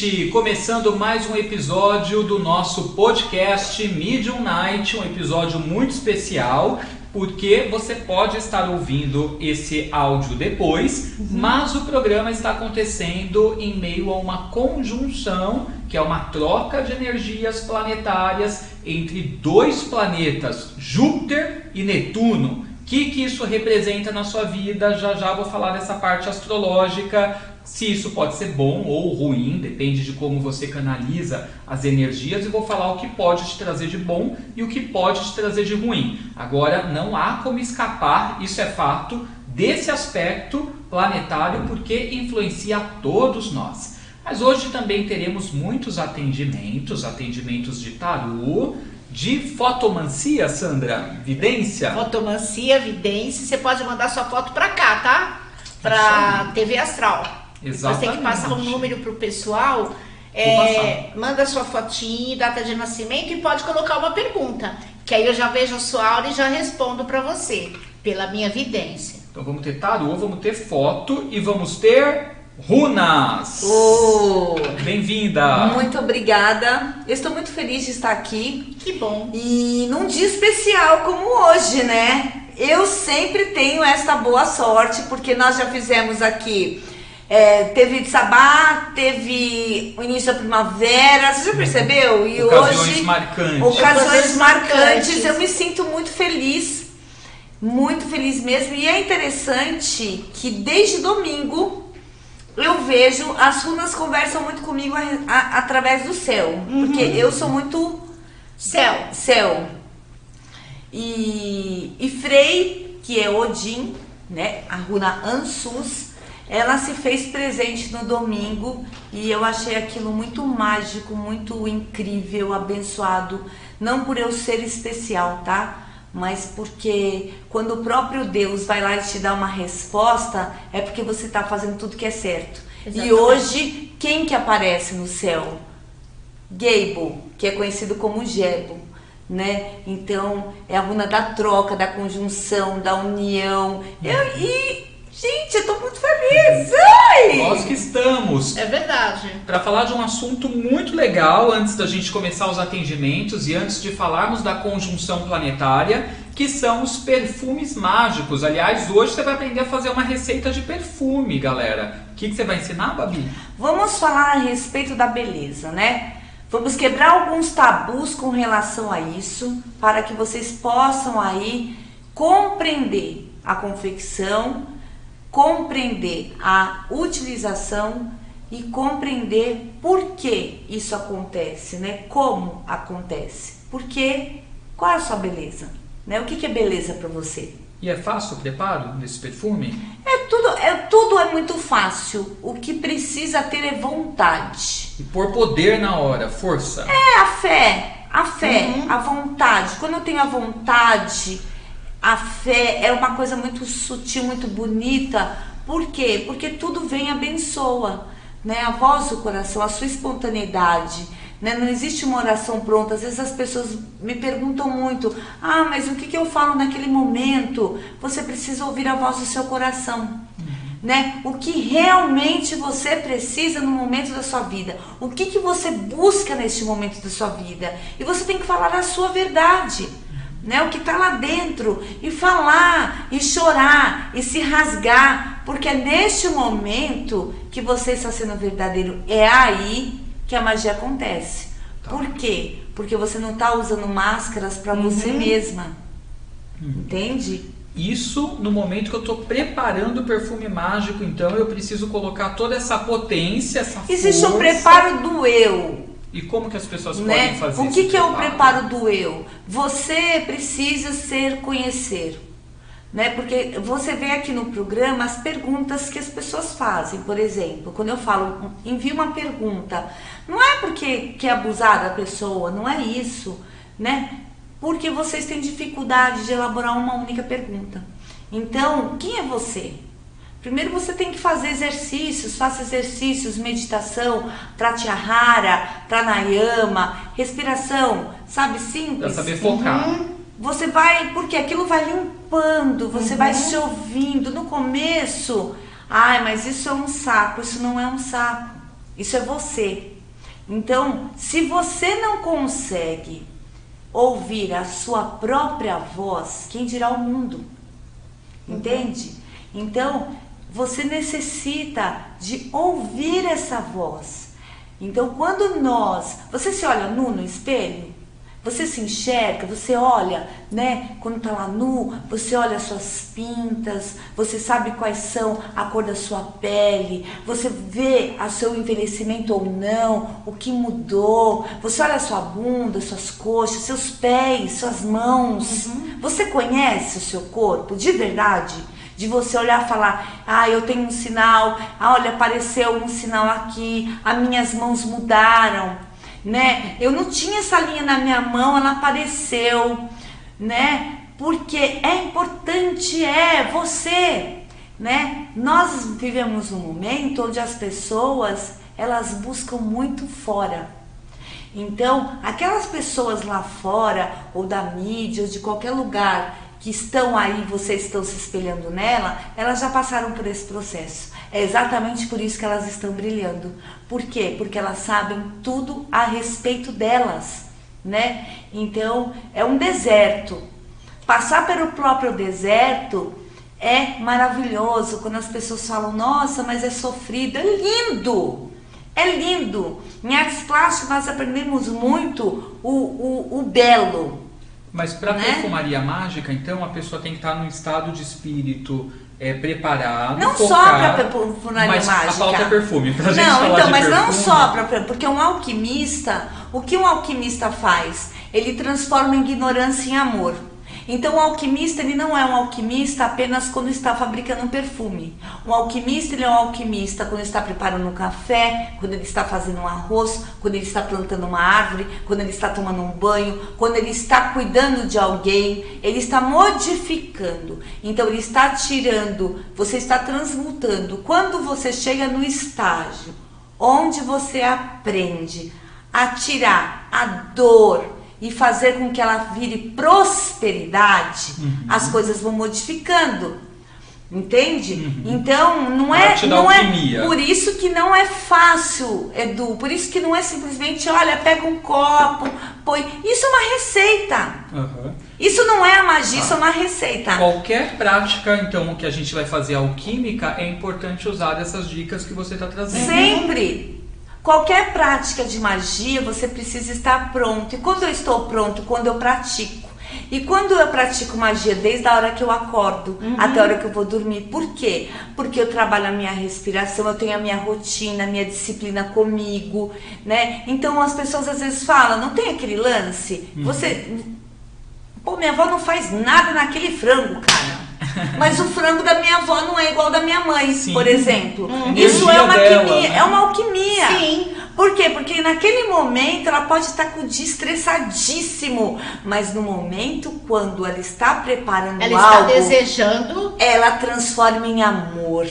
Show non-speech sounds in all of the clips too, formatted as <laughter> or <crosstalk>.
gente! Começando mais um episódio do nosso podcast Medium Night, um episódio muito especial, porque você pode estar ouvindo esse áudio depois, uhum. mas o programa está acontecendo em meio a uma conjunção, que é uma troca de energias planetárias entre dois planetas, Júpiter e Netuno. O que, que isso representa na sua vida? Já já vou falar dessa parte astrológica se isso pode ser bom ou ruim, depende de como você canaliza as energias, e vou falar o que pode te trazer de bom e o que pode te trazer de ruim. Agora, não há como escapar, isso é fato, desse aspecto planetário, porque influencia a todos nós. Mas hoje também teremos muitos atendimentos, atendimentos de tarô, de fotomancia, Sandra, vidência. Fotomancia, vidência, você pode mandar sua foto para cá, tá? Para TV Astral. Exatamente. Você tem que passar um número pro pessoal. É, manda sua fotinho, data de nascimento e pode colocar uma pergunta. Que aí eu já vejo a sua aula e já respondo para você, pela minha evidência. Então vamos ter tarô, vamos ter foto e vamos ter runas. Oh, Bem-vinda. Muito obrigada. Eu estou muito feliz de estar aqui. Que bom. E num dia especial como hoje, né? Eu sempre tenho essa boa sorte porque nós já fizemos aqui é, teve Sabá, teve o início da primavera, você já percebeu? E ocasiões hoje. Marcantes. Ocasiões marcantes. Eu me sinto muito feliz, muito feliz mesmo. E é interessante que desde domingo eu vejo as runas conversam muito comigo a, a, através do céu. Uhum. Porque eu sou muito céu. Céu. E, e Frei, que é Odin, né? A runa Ansus ela se fez presente no domingo e eu achei aquilo muito mágico, muito incrível, abençoado. Não por eu ser especial, tá? Mas porque quando o próprio Deus vai lá e te dá uma resposta, é porque você está fazendo tudo que é certo. Exatamente. E hoje, quem que aparece no céu? Gable, que é conhecido como Gebo, né? Então, é a runa da troca, da conjunção, da união. Eu, e Gente, eu tô muito feliz! Ai! Nós que estamos! É verdade. Para falar de um assunto muito legal antes da gente começar os atendimentos e antes de falarmos da conjunção planetária, que são os perfumes mágicos. Aliás, hoje você vai aprender a fazer uma receita de perfume, galera. O que, que você vai ensinar, Babi? Vamos falar a respeito da beleza, né? Vamos quebrar alguns tabus com relação a isso, para que vocês possam aí compreender a confecção compreender a utilização e compreender por que isso acontece, né? Como acontece? Porque qual é a sua beleza? Né? O que, que é beleza para você? E é fácil o preparo desse perfume? É tudo, é tudo é muito fácil. O que precisa ter é vontade. E por poder na hora, força. É a fé, a fé, uhum. a vontade. Quando eu tenho a vontade, a fé é uma coisa muito sutil, muito bonita. Por quê? Porque tudo vem e abençoa. Né? A voz do coração, a sua espontaneidade. Né? Não existe uma oração pronta. Às vezes as pessoas me perguntam muito: ah, mas o que, que eu falo naquele momento? Você precisa ouvir a voz do seu coração. Uhum. Né? O que realmente você precisa no momento da sua vida? O que, que você busca neste momento da sua vida? E você tem que falar a sua verdade né? O que está lá dentro e falar e chorar e se rasgar, porque é neste momento que você está sendo verdadeiro. É aí que a magia acontece. Tá. Por quê? Porque você não está usando máscaras para uhum. você mesma. Uhum. Entende? Isso no momento que eu estou preparando o perfume mágico, então eu preciso colocar toda essa potência, essa Existe força. o preparo do eu. E como que as pessoas né? podem fazer O que, que é o preparo do eu? Você precisa ser conhecer. Né? Porque você vê aqui no programa as perguntas que as pessoas fazem. Por exemplo, quando eu falo, envie uma pergunta, não é porque quer abusar da pessoa, não é isso, né? Porque vocês têm dificuldade de elaborar uma única pergunta. Então, quem é você? Primeiro você tem que fazer exercícios, faça exercícios, meditação, pratyahara, pranayama, respiração, sabe, simples. Pra saber focar. Uhum. Você vai, porque aquilo vai limpando, você uhum. vai se ouvindo. No começo, ai, mas isso é um saco, isso não é um saco. Isso é você. Então, se você não consegue ouvir a sua própria voz, quem dirá o mundo? Entende? Então, você necessita de ouvir essa voz. Então, quando nós, você se olha nu no espelho, você se enxerga, você olha, né? Quando tá lá nu, você olha as suas pintas, você sabe quais são a cor da sua pele, você vê o seu envelhecimento ou não, o que mudou, você olha a sua bunda, suas coxas, seus pés, suas mãos. Uhum. Você conhece o seu corpo de verdade? De você olhar e falar, ah, eu tenho um sinal, ah, olha, apareceu um sinal aqui, as minhas mãos mudaram, né? Eu não tinha essa linha na minha mão, ela apareceu, né? Porque é importante, é você, né? Nós vivemos um momento onde as pessoas, elas buscam muito fora. Então, aquelas pessoas lá fora, ou da mídia, ou de qualquer lugar, que estão aí, vocês estão se espelhando nela, elas já passaram por esse processo. É exatamente por isso que elas estão brilhando. Por quê? Porque elas sabem tudo a respeito delas, né? Então, é um deserto. Passar pelo próprio deserto é maravilhoso. Quando as pessoas falam, nossa, mas é sofrido, é lindo. É lindo. Em artes plásticas nós aprendemos muito o, o, o belo, mas para né? perfumaria mágica, então a pessoa tem que estar num estado de espírito é, preparado. Não focado, só para perfumaria mas mágica. Falta é perfume. Pra não, gente falar então, mas perfume. não só para. Porque um alquimista, o que um alquimista faz? Ele transforma ignorância em amor. Então o alquimista ele não é um alquimista apenas quando está fabricando um perfume. Um alquimista ele é um alquimista quando está preparando um café, quando ele está fazendo um arroz, quando ele está plantando uma árvore, quando ele está tomando um banho, quando ele está cuidando de alguém, ele está modificando. Então ele está tirando, você está transmutando. Quando você chega no estágio onde você aprende a tirar a dor, e fazer com que ela vire prosperidade, uhum. as coisas vão modificando. Entende? Uhum. Então, não é, não é por isso que não é fácil, Edu. Por isso que não é simplesmente, olha, pega um copo, põe. Isso é uma receita. Uhum. Isso não é a magia, ah. isso é uma receita. Qualquer prática, então, que a gente vai fazer alquímica, é importante usar dessas dicas que você está trazendo. Sempre. Qualquer prática de magia, você precisa estar pronto. E quando eu estou pronto? Quando eu pratico. E quando eu pratico magia, desde a hora que eu acordo uhum. até a hora que eu vou dormir, por quê? Porque eu trabalho a minha respiração, eu tenho a minha rotina, a minha disciplina comigo, né? Então as pessoas às vezes falam, não tem aquele lance? Uhum. Você. Pô, minha avó não faz nada naquele frango, cara. Mas o frango da minha avó não é igual da minha mãe, Sim. por exemplo. Hum. Isso é uma dela, alquimia, né? é uma alquimia. Sim. Por quê? Porque naquele momento ela pode estar com o dia estressadíssimo, mas no momento quando ela está preparando ela algo, está desejando, ela transforma em amor.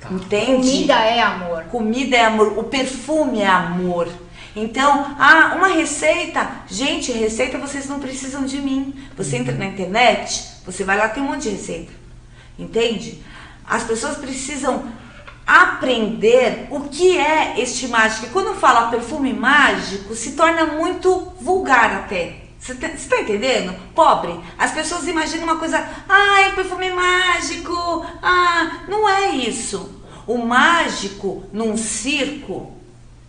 Tá. Entende? Comida é amor. Comida é amor. O perfume é amor. Então, ah, uma receita. Gente, receita vocês não precisam de mim. Você entra na internet, você vai lá, tem um monte de receita. Entende? As pessoas precisam aprender o que é este mágico. E quando fala perfume mágico, se torna muito vulgar até. Você está tá entendendo? Pobre. As pessoas imaginam uma coisa, ai, perfume mágico. Ah, não é isso. O mágico num circo,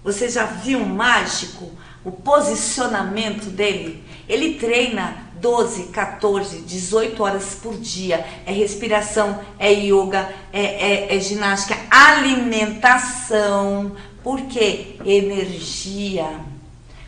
você já viu um mágico? O posicionamento dele? Ele treina 12, 14, 18 horas por dia. É respiração, é yoga, é, é, é ginástica, alimentação. Por quê? Energia.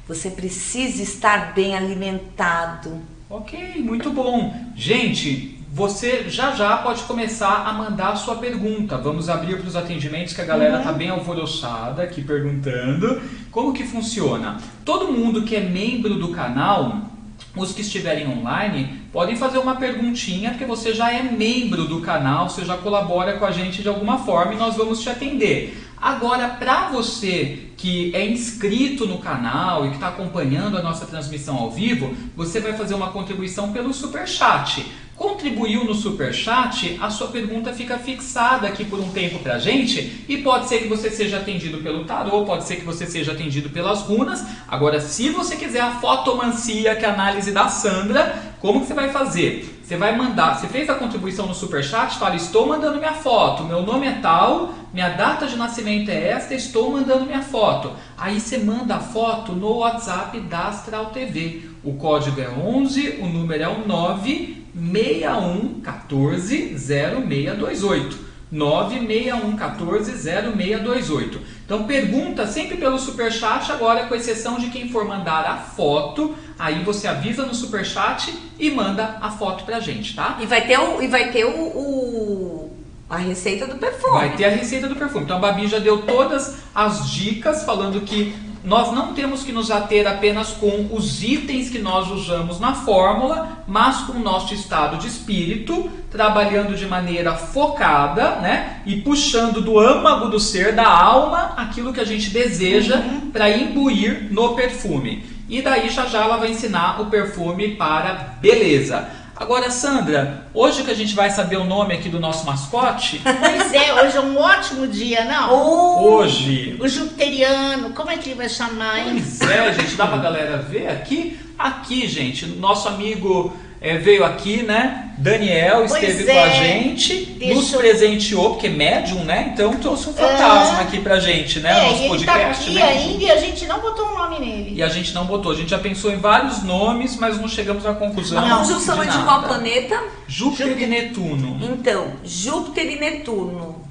Você precisa estar bem alimentado. Ok, muito bom. Gente, você já já pode começar a mandar a sua pergunta. Vamos abrir para os atendimentos que a galera está uhum. bem alvoroçada aqui perguntando. Como que funciona? Todo mundo que é membro do canal os que estiverem online podem fazer uma perguntinha, porque você já é membro do canal, você já colabora com a gente de alguma forma e nós vamos te atender. Agora, para você que é inscrito no canal e que está acompanhando a nossa transmissão ao vivo, você vai fazer uma contribuição pelo Super Chat. Contribuiu no Super Chat, a sua pergunta fica fixada aqui por um tempo pra gente e pode ser que você seja atendido pelo tarô, pode ser que você seja atendido pelas runas. Agora, se você quiser a fotomancia, que é a análise da Sandra, como que você vai fazer? Você vai mandar, você fez a contribuição no Super Chat, fala, estou mandando minha foto, meu nome é tal, minha data de nascimento é esta, estou mandando minha foto. Aí você manda a foto no WhatsApp da Astral TV. O código é 11, o número é o 9 6114 0628. 961140628. Então pergunta sempre pelo superchat, agora com exceção de quem for mandar a foto, aí você avisa no superchat e manda a foto pra gente, tá? E vai ter o, e vai ter o, o a receita do perfume. Vai ter a receita do perfume. Então a Babi já deu todas as dicas falando que nós não temos que nos ater apenas com os itens que nós usamos na fórmula, mas com o nosso estado de espírito, trabalhando de maneira focada, né? E puxando do âmago do ser, da alma, aquilo que a gente deseja uhum. para imbuir no perfume. E daí já já ela vai ensinar o perfume para beleza. Agora, Sandra, hoje que a gente vai saber o nome aqui do nosso mascote. Pois é, hoje é um ótimo dia, não? Oh, hoje. O jupiteriano, como é que ele vai chamar, hein? Pois é, gente, dá pra galera ver aqui. Aqui, gente, nosso amigo é, veio aqui, né? Daniel esteve é. com a gente, Deixa nos presenteou, porque é médium, né? Então trouxe um fantasma é. aqui pra gente, né? É, Nosso ele tá podcast, tá aqui né? ainda e a gente não botou um nome nele. E a gente não botou. A gente já pensou em vários nomes, mas não chegamos à conclusão. A conjunção é de qual planeta? Júpiter, Júpiter, e Netuno. Então, Júpiter e Netuno.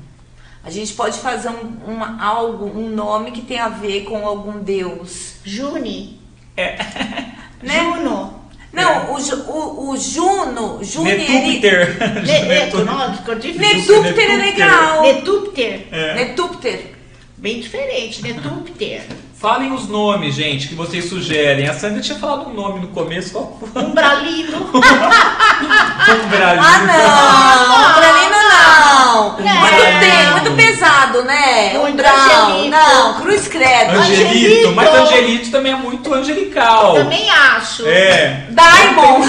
A gente pode fazer um, uma, algo, um nome que tem a ver com algum deus. Juni. É. Né? Juno. Não, o, o, o Juno. Netúpter. <laughs> <laughs> Netúpter é legal. Netúpter. É. Netúpter. Bem diferente, Netúpter. Falem os nomes, gente, que vocês sugerem. A Sandra tinha falado um nome no começo. Qual Umbralino. <laughs> Umbralino. Ah, não. Umbralino não. É. Muito, bem, muito pesado, né? Umbral. Não, cruz credo. Angelito. Angelito. Mas Angelito também é muito angelical. Eu também acho. É. Diamond.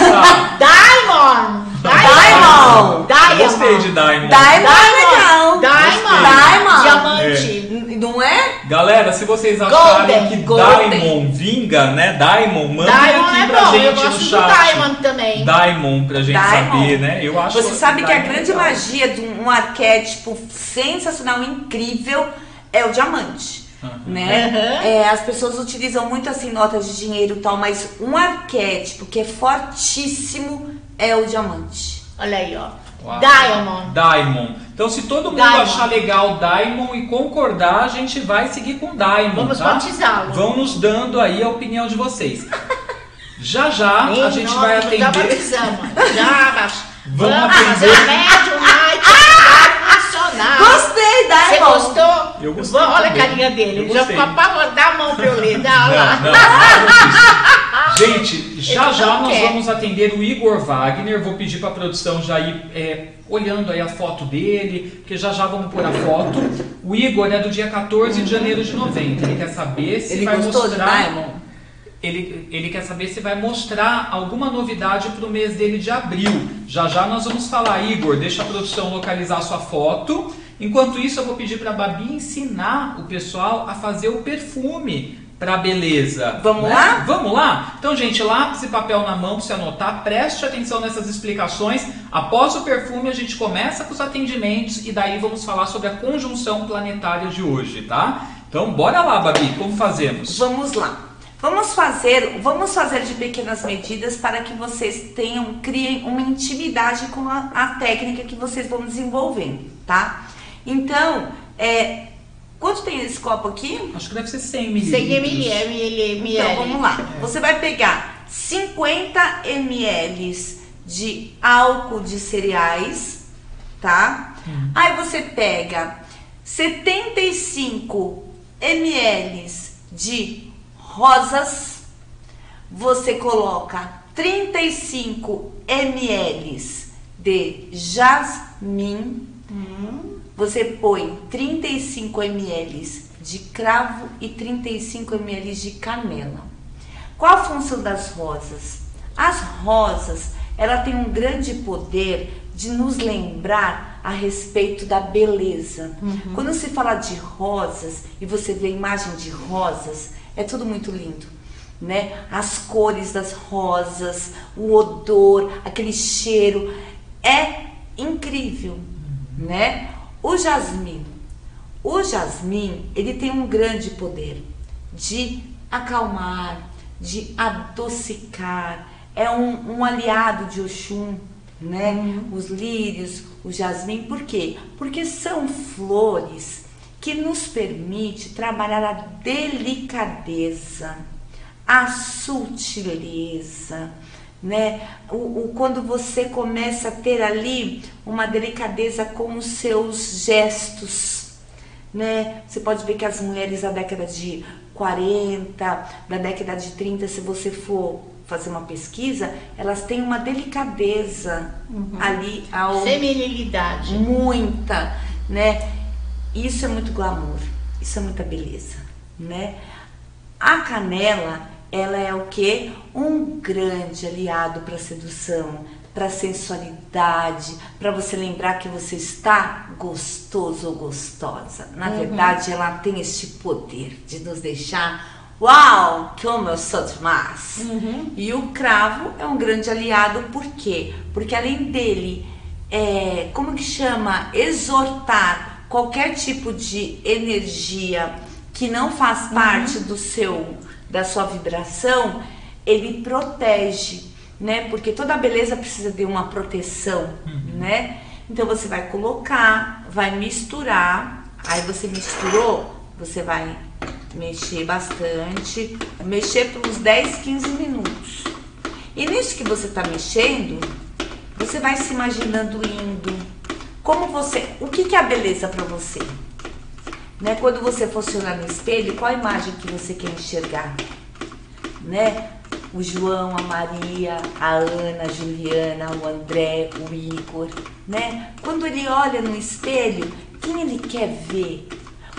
Diamond. Diamond. Diamond. Gostei de Diamond. Diamond é legal. Diamond. Diamante. É. Não é? Galera, se vocês acharem Golden. que Golden. Diamond vinga, né? Diamond, mandem aqui é pra bom. gente Eu no chat. Diamond também. Diamond pra gente Diamond. saber, né? Eu acho Você sabe que a grande legal. magia de um arquétipo sensacional, incrível, é o diamante. Uhum. Né? Uhum. É, as pessoas utilizam muito assim notas de dinheiro e tal, mas um arquétipo que é fortíssimo é o diamante. Olha aí, ó. Uau. Diamond. Diamond. Então, se todo mundo Diamond. achar legal Diamond e concordar, a gente vai seguir com Diamond. Vamos tá? batizá-lo. Vão nos dando aí a opinião de vocês. Já já a gente vai atender. Já batizamos. Já Vamos, Vamos aprender. Médium, night, funcionar. Você gostou? Eu gostei. Olha a carinha dele. Já ficou apavorado. Dá a mão pra eu ler. Dá não, lá. Não, não, <laughs> Gente, já já nós quer. vamos atender o Igor Wagner. Vou pedir para a produção já ir é, olhando aí a foto dele, porque já já vamos pôr a foto. O Igor é do dia 14 de janeiro de 90. Ele quer saber se ele vai mostrar. Ele, ele quer saber se vai mostrar alguma novidade para o mês dele de abril. Já já nós vamos falar, Igor, deixa a produção localizar a sua foto. Enquanto isso, eu vou pedir para a Babi ensinar o pessoal a fazer o perfume para beleza. Vamos né? lá? Vamos lá? Então, gente, lápis e papel na mão para você anotar. Preste atenção nessas explicações. Após o perfume, a gente começa com os atendimentos e daí vamos falar sobre a conjunção planetária de hoje, tá? Então, bora lá, Babi, como fazemos? Vamos lá. Vamos fazer, vamos fazer de pequenas medidas para que vocês tenham, criem uma intimidade com a, a técnica que vocês vão desenvolvendo, tá? Então, é, Quanto tem esse copo aqui? Acho que deve ser 100 mililitros. 100 ml. Então vamos lá. É. Você vai pegar 50 ml de álcool de cereais, tá? Hum. Aí você pega 75 ml de rosas, você coloca 35 ml de jasmim, hum. Você põe 35 ml de cravo e 35 ml de canela. Qual a função das rosas? As rosas, ela tem um grande poder de nos lembrar a respeito da beleza. Uhum. Quando se fala de rosas e você vê a imagem de rosas, é tudo muito lindo. Né? As cores das rosas, o odor, aquele cheiro é incrível, uhum. né? O jasmim, o jasmim, ele tem um grande poder de acalmar, de adocicar, é um, um aliado de Oxum, né? Uhum. Os lírios, o jasmim, por quê? Porque são flores que nos permite trabalhar a delicadeza, a sutileza, né? O, o, quando você começa a ter ali uma delicadeza com os seus gestos, né? Você pode ver que as mulheres da década de 40, da década de 30, se você for fazer uma pesquisa, elas têm uma delicadeza uhum. ali ao feminilidade muita, né? Isso é muito glamour, isso é muita beleza, né? A canela, ela é o que? Um grande aliado para sedução, para sensualidade, para você lembrar que você está gostoso ou gostosa. Na uhum. verdade, ela tem este poder de nos deixar Uau, como eu sou demais! Uhum. E o cravo é um grande aliado, por quê? Porque além dele, é, como que chama? Exortar qualquer tipo de energia que não faz uhum. parte do seu, da sua vibração, ele protege, né? Porque toda beleza precisa de uma proteção, uhum. né? Então você vai colocar, vai misturar, aí você misturou, você vai mexer bastante, mexer por uns 10, 15 minutos. E nisso que você está mexendo, você vai se imaginando indo. Como você, o que, que é a beleza para você? Né? Quando você fosse olhar no espelho, qual a imagem que você quer enxergar? Né? O João, a Maria, a Ana, a Juliana, o André, o Igor, né? Quando ele olha no espelho, quem ele quer ver?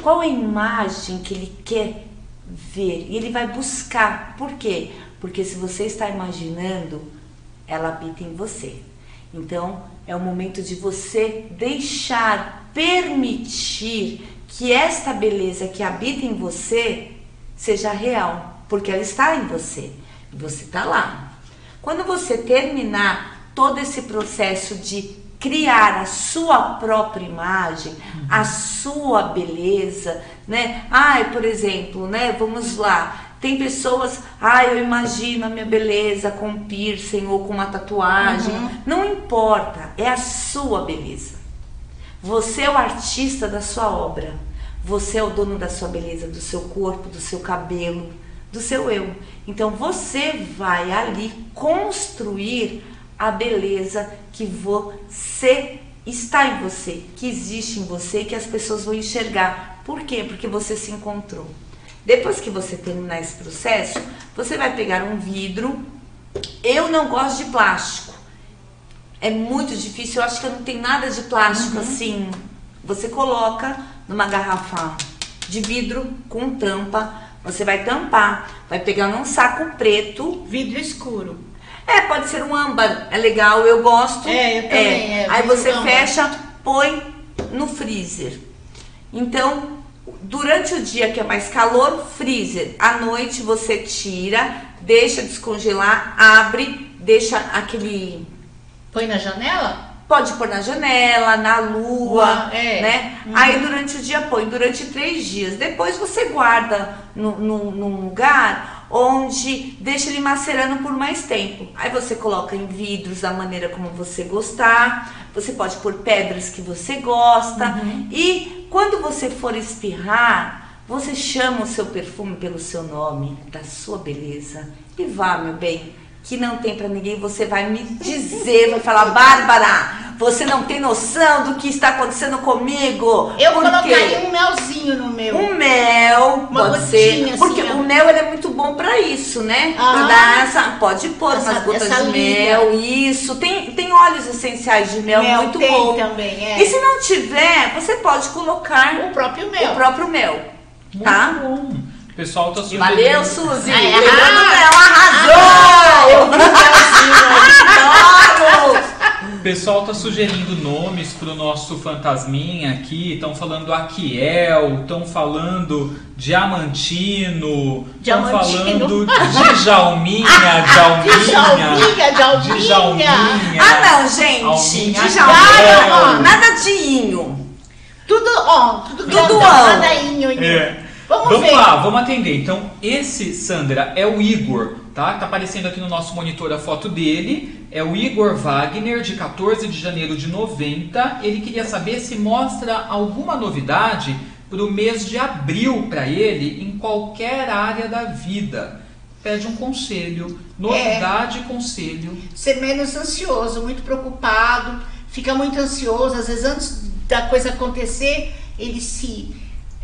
qual a imagem que ele quer ver e ele vai buscar. Por quê? Porque se você está imaginando, ela habita em você. Então, é o momento de você deixar, permitir que esta beleza que habita em você seja real, porque ela está em você. Você está lá. Quando você terminar todo esse processo de criar a sua própria imagem, a sua beleza, né? Ai, por exemplo, né? Vamos lá. Tem pessoas, ah, eu imagino a minha beleza com piercing ou com uma tatuagem. Uhum. Não importa, é a sua beleza. Você é o artista da sua obra. Você é o dono da sua beleza, do seu corpo, do seu cabelo, do seu eu. Então você vai ali construir a beleza que você está em você, que existe em você, que as pessoas vão enxergar. Por quê? Porque você se encontrou. Depois que você terminar esse processo, você vai pegar um vidro. Eu não gosto de plástico. É muito difícil. Eu acho que não tenho nada de plástico uhum. assim. Você coloca numa garrafa de vidro com tampa. Você vai tampar, vai pegar num saco preto. Vidro escuro. É, pode ser um âmbar, é legal, eu gosto. É, eu também. É. É, Aí você fecha, põe no freezer. Então, durante o dia que é mais calor, freezer. À noite você tira, deixa descongelar, abre, deixa aquele. Põe na janela? Pode pôr na janela, na lua, é. né? Uhum. Aí durante o dia põe, durante três dias. Depois você guarda no, no, num lugar onde deixa ele macerando por mais tempo. Aí você coloca em vidros da maneira como você gostar, você pode pôr pedras que você gosta uhum. e quando você for espirrar, você chama o seu perfume pelo seu nome, da sua beleza e vá, meu bem, que não tem para ninguém, você vai me dizer, vai falar, Bárbara, você não tem noção do que está acontecendo comigo. Eu colocaria um melzinho no meu. Um mel, Uma pode ser. Assim, porque ó. o mel ele é muito bom para isso, né? Ah, pra dar essa, pode pôr essa, umas gotas de mel, isso. Tem, tem óleos essenciais de mel, mel muito tem bom. também, é. E se não tiver, você pode colocar o próprio mel. O próprio mel. Tá? Muito bom. Pessoal tá sugerindo. Valeu, Suzy! É, ah, arrasou! Eu vi <laughs> o pessoal tá sugerindo nomes pro nosso fantasminha aqui. Estão falando Aquiel, estão falando Diamantino, estão falando <laughs> Djalminha, Djalminha, Djalminha, Djalminha. Ah, não, gente. Djalminha. Nada de inho. Tudo, ó, tudo, tudo nada inho, inho. É. Vamos, vamos lá, vamos atender. Então, esse, Sandra, é o Igor, tá? Tá aparecendo aqui no nosso monitor a foto dele. É o Igor Wagner, de 14 de janeiro de 90. Ele queria saber se mostra alguma novidade para o mês de abril para ele em qualquer área da vida. Pede um conselho, novidade e conselho. Ser menos ansioso, muito preocupado, fica muito ansioso, às vezes antes da coisa acontecer, ele se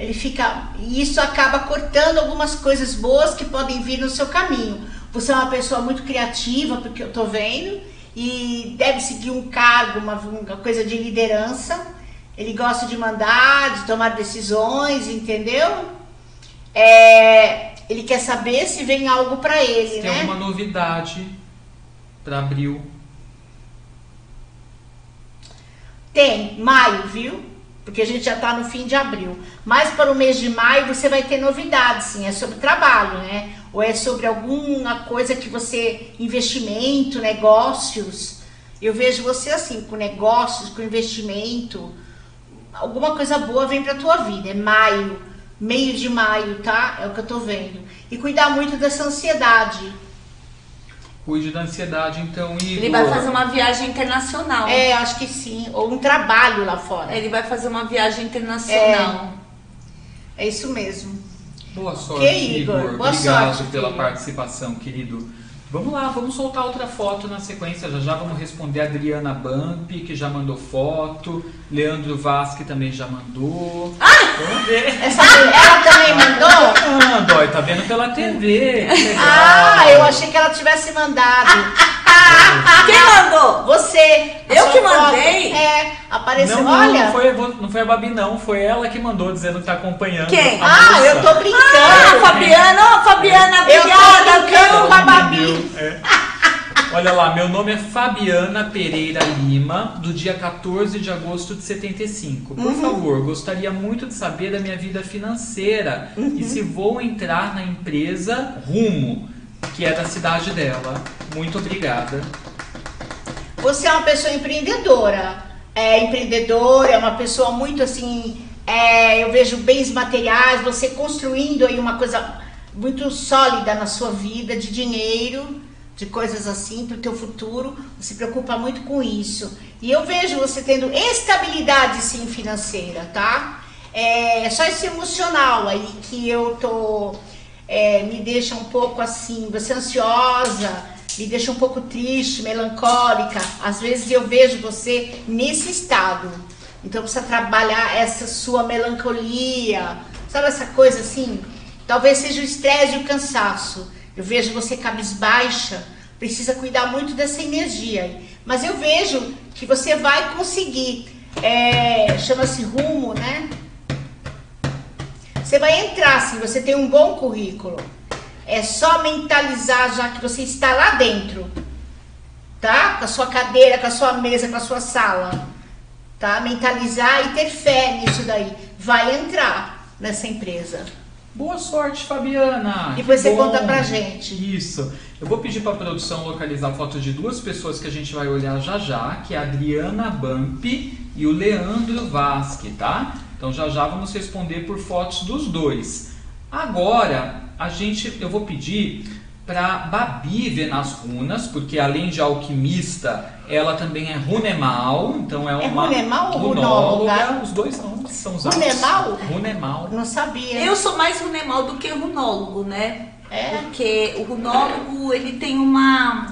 ele fica. E isso acaba cortando algumas coisas boas que podem vir no seu caminho. Você é uma pessoa muito criativa, porque eu estou vendo, e deve seguir um cargo, uma, uma coisa de liderança. Ele gosta de mandar, de tomar decisões, entendeu? É, ele quer saber se vem algo para ele, se né? Tem uma novidade para abril. Tem, maio, viu? Porque a gente já está no fim de abril. Mas para o mês de maio você vai ter novidades, sim, é sobre trabalho, né? Ou é sobre alguma coisa que você, investimento, negócios. Eu vejo você assim, com negócios, com investimento, alguma coisa boa vem para tua vida. É maio, meio de maio, tá? É o que eu tô vendo. E cuidar muito dessa ansiedade Cuide da ansiedade, então, Igor. Ele vai fazer uma viagem internacional. É, acho que sim. Ou um trabalho lá fora. Ele vai fazer uma viagem internacional. É, é isso mesmo. Boa sorte, que, Igor. Igor. Boa Obrigado sorte, pela participação, querido. Vamos lá, vamos soltar outra foto na sequência. Já já vamos responder a Adriana Bump, que já mandou foto. Leandro Vaz, que também já mandou. Ah! Vamos ver. Essa, ela <laughs> também mandou? Mandou, tá vendo pela TV. Ah, eu achei que ela tivesse mandado. <laughs> Quem mandou? Você. Eu que mandei? É, apareceu. Não, Olha. Não foi, não foi a Babi, não. Foi ela que mandou dizendo que tá acompanhando. Quem? Ah, eu tô brincando. Ah, Fabiana. Ô, Fabiana, é. obrigada. Eu tô brincando com a Babi. É. Olha lá, meu nome é Fabiana Pereira Lima, do dia 14 de agosto de 75. Por uhum. favor, gostaria muito de saber da minha vida financeira uhum. e se vou entrar na empresa Rumo que é da cidade dela. Muito obrigada. Você é uma pessoa empreendedora. É empreendedora, é uma pessoa muito assim. É, eu vejo bens materiais, você construindo aí uma coisa muito sólida na sua vida, de dinheiro, de coisas assim para o teu futuro. Você se preocupa muito com isso. E eu vejo você tendo estabilidade sim financeira, tá? É só esse emocional aí que eu tô é, me deixa um pouco assim, você é ansiosa, me deixa um pouco triste, melancólica. Às vezes eu vejo você nesse estado. Então precisa trabalhar essa sua melancolia, sabe essa coisa assim? Talvez seja o estresse e o cansaço. Eu vejo você cabisbaixa, precisa cuidar muito dessa energia. Mas eu vejo que você vai conseguir. É, Chama-se rumo, né? Você vai entrar se você tem um bom currículo. É só mentalizar já que você está lá dentro. Tá? Com a sua cadeira, com a sua mesa, com a sua sala. Tá? Mentalizar e ter fé nisso daí. Vai entrar nessa empresa. Boa sorte, Fabiana. Depois você conta pra gente. Isso. Eu vou pedir para a produção localizar fotos de duas pessoas que a gente vai olhar já já, que é a Adriana Bump e o Leandro Vasque, tá? Então já já vamos responder por fotos dos dois. Agora, a gente, eu vou pedir para Babi ver nas runas, porque além de alquimista, ela também é runemal, então é, é uma runemal ou runóloga. Os dois nomes são usados. Runemal? Runemal. Não sabia. Eu sou mais runemal do que runólogo, né? É. Porque o runólogo, ele tem uma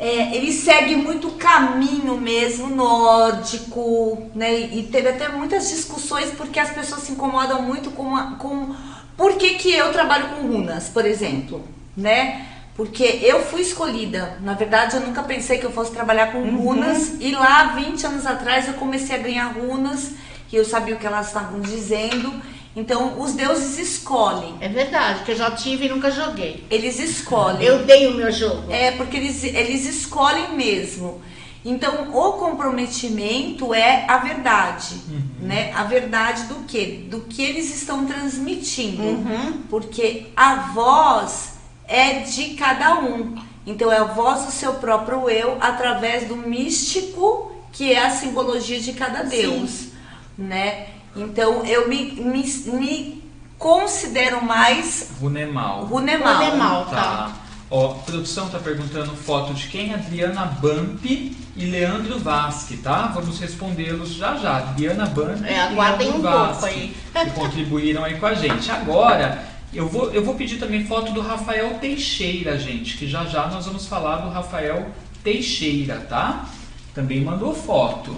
é, ele segue muito o caminho mesmo nórdico, né? E teve até muitas discussões porque as pessoas se incomodam muito com, a, com por que, que eu trabalho com runas, por exemplo, né? Porque eu fui escolhida. Na verdade, eu nunca pensei que eu fosse trabalhar com uhum. runas. E lá, 20 anos atrás, eu comecei a ganhar runas. E eu sabia o que elas estavam dizendo. Então, os deuses escolhem. É verdade, que eu já tive e nunca joguei. Eles escolhem. Eu dei o meu jogo. É, porque eles, eles escolhem mesmo. Então, o comprometimento é a verdade, uhum. né? A verdade do que? Do que eles estão transmitindo. Uhum. Porque a voz é de cada um. Então, é a voz do seu próprio eu através do místico, que é a simbologia de cada deus, Sim. né? Então eu me, me, me considero mais Runemal. Runemal. Runemal, tá. tá. Ó, a produção tá perguntando foto de quem? Adriana Bamp e Leandro Vasque, tá? Vamos respondê-los já já. Adriana Bamp é, e Leandro um Vasque, aí. que contribuíram aí com a gente. Agora, eu vou, eu vou pedir também foto do Rafael Teixeira, gente, que já já nós vamos falar do Rafael Teixeira, tá? Também mandou foto.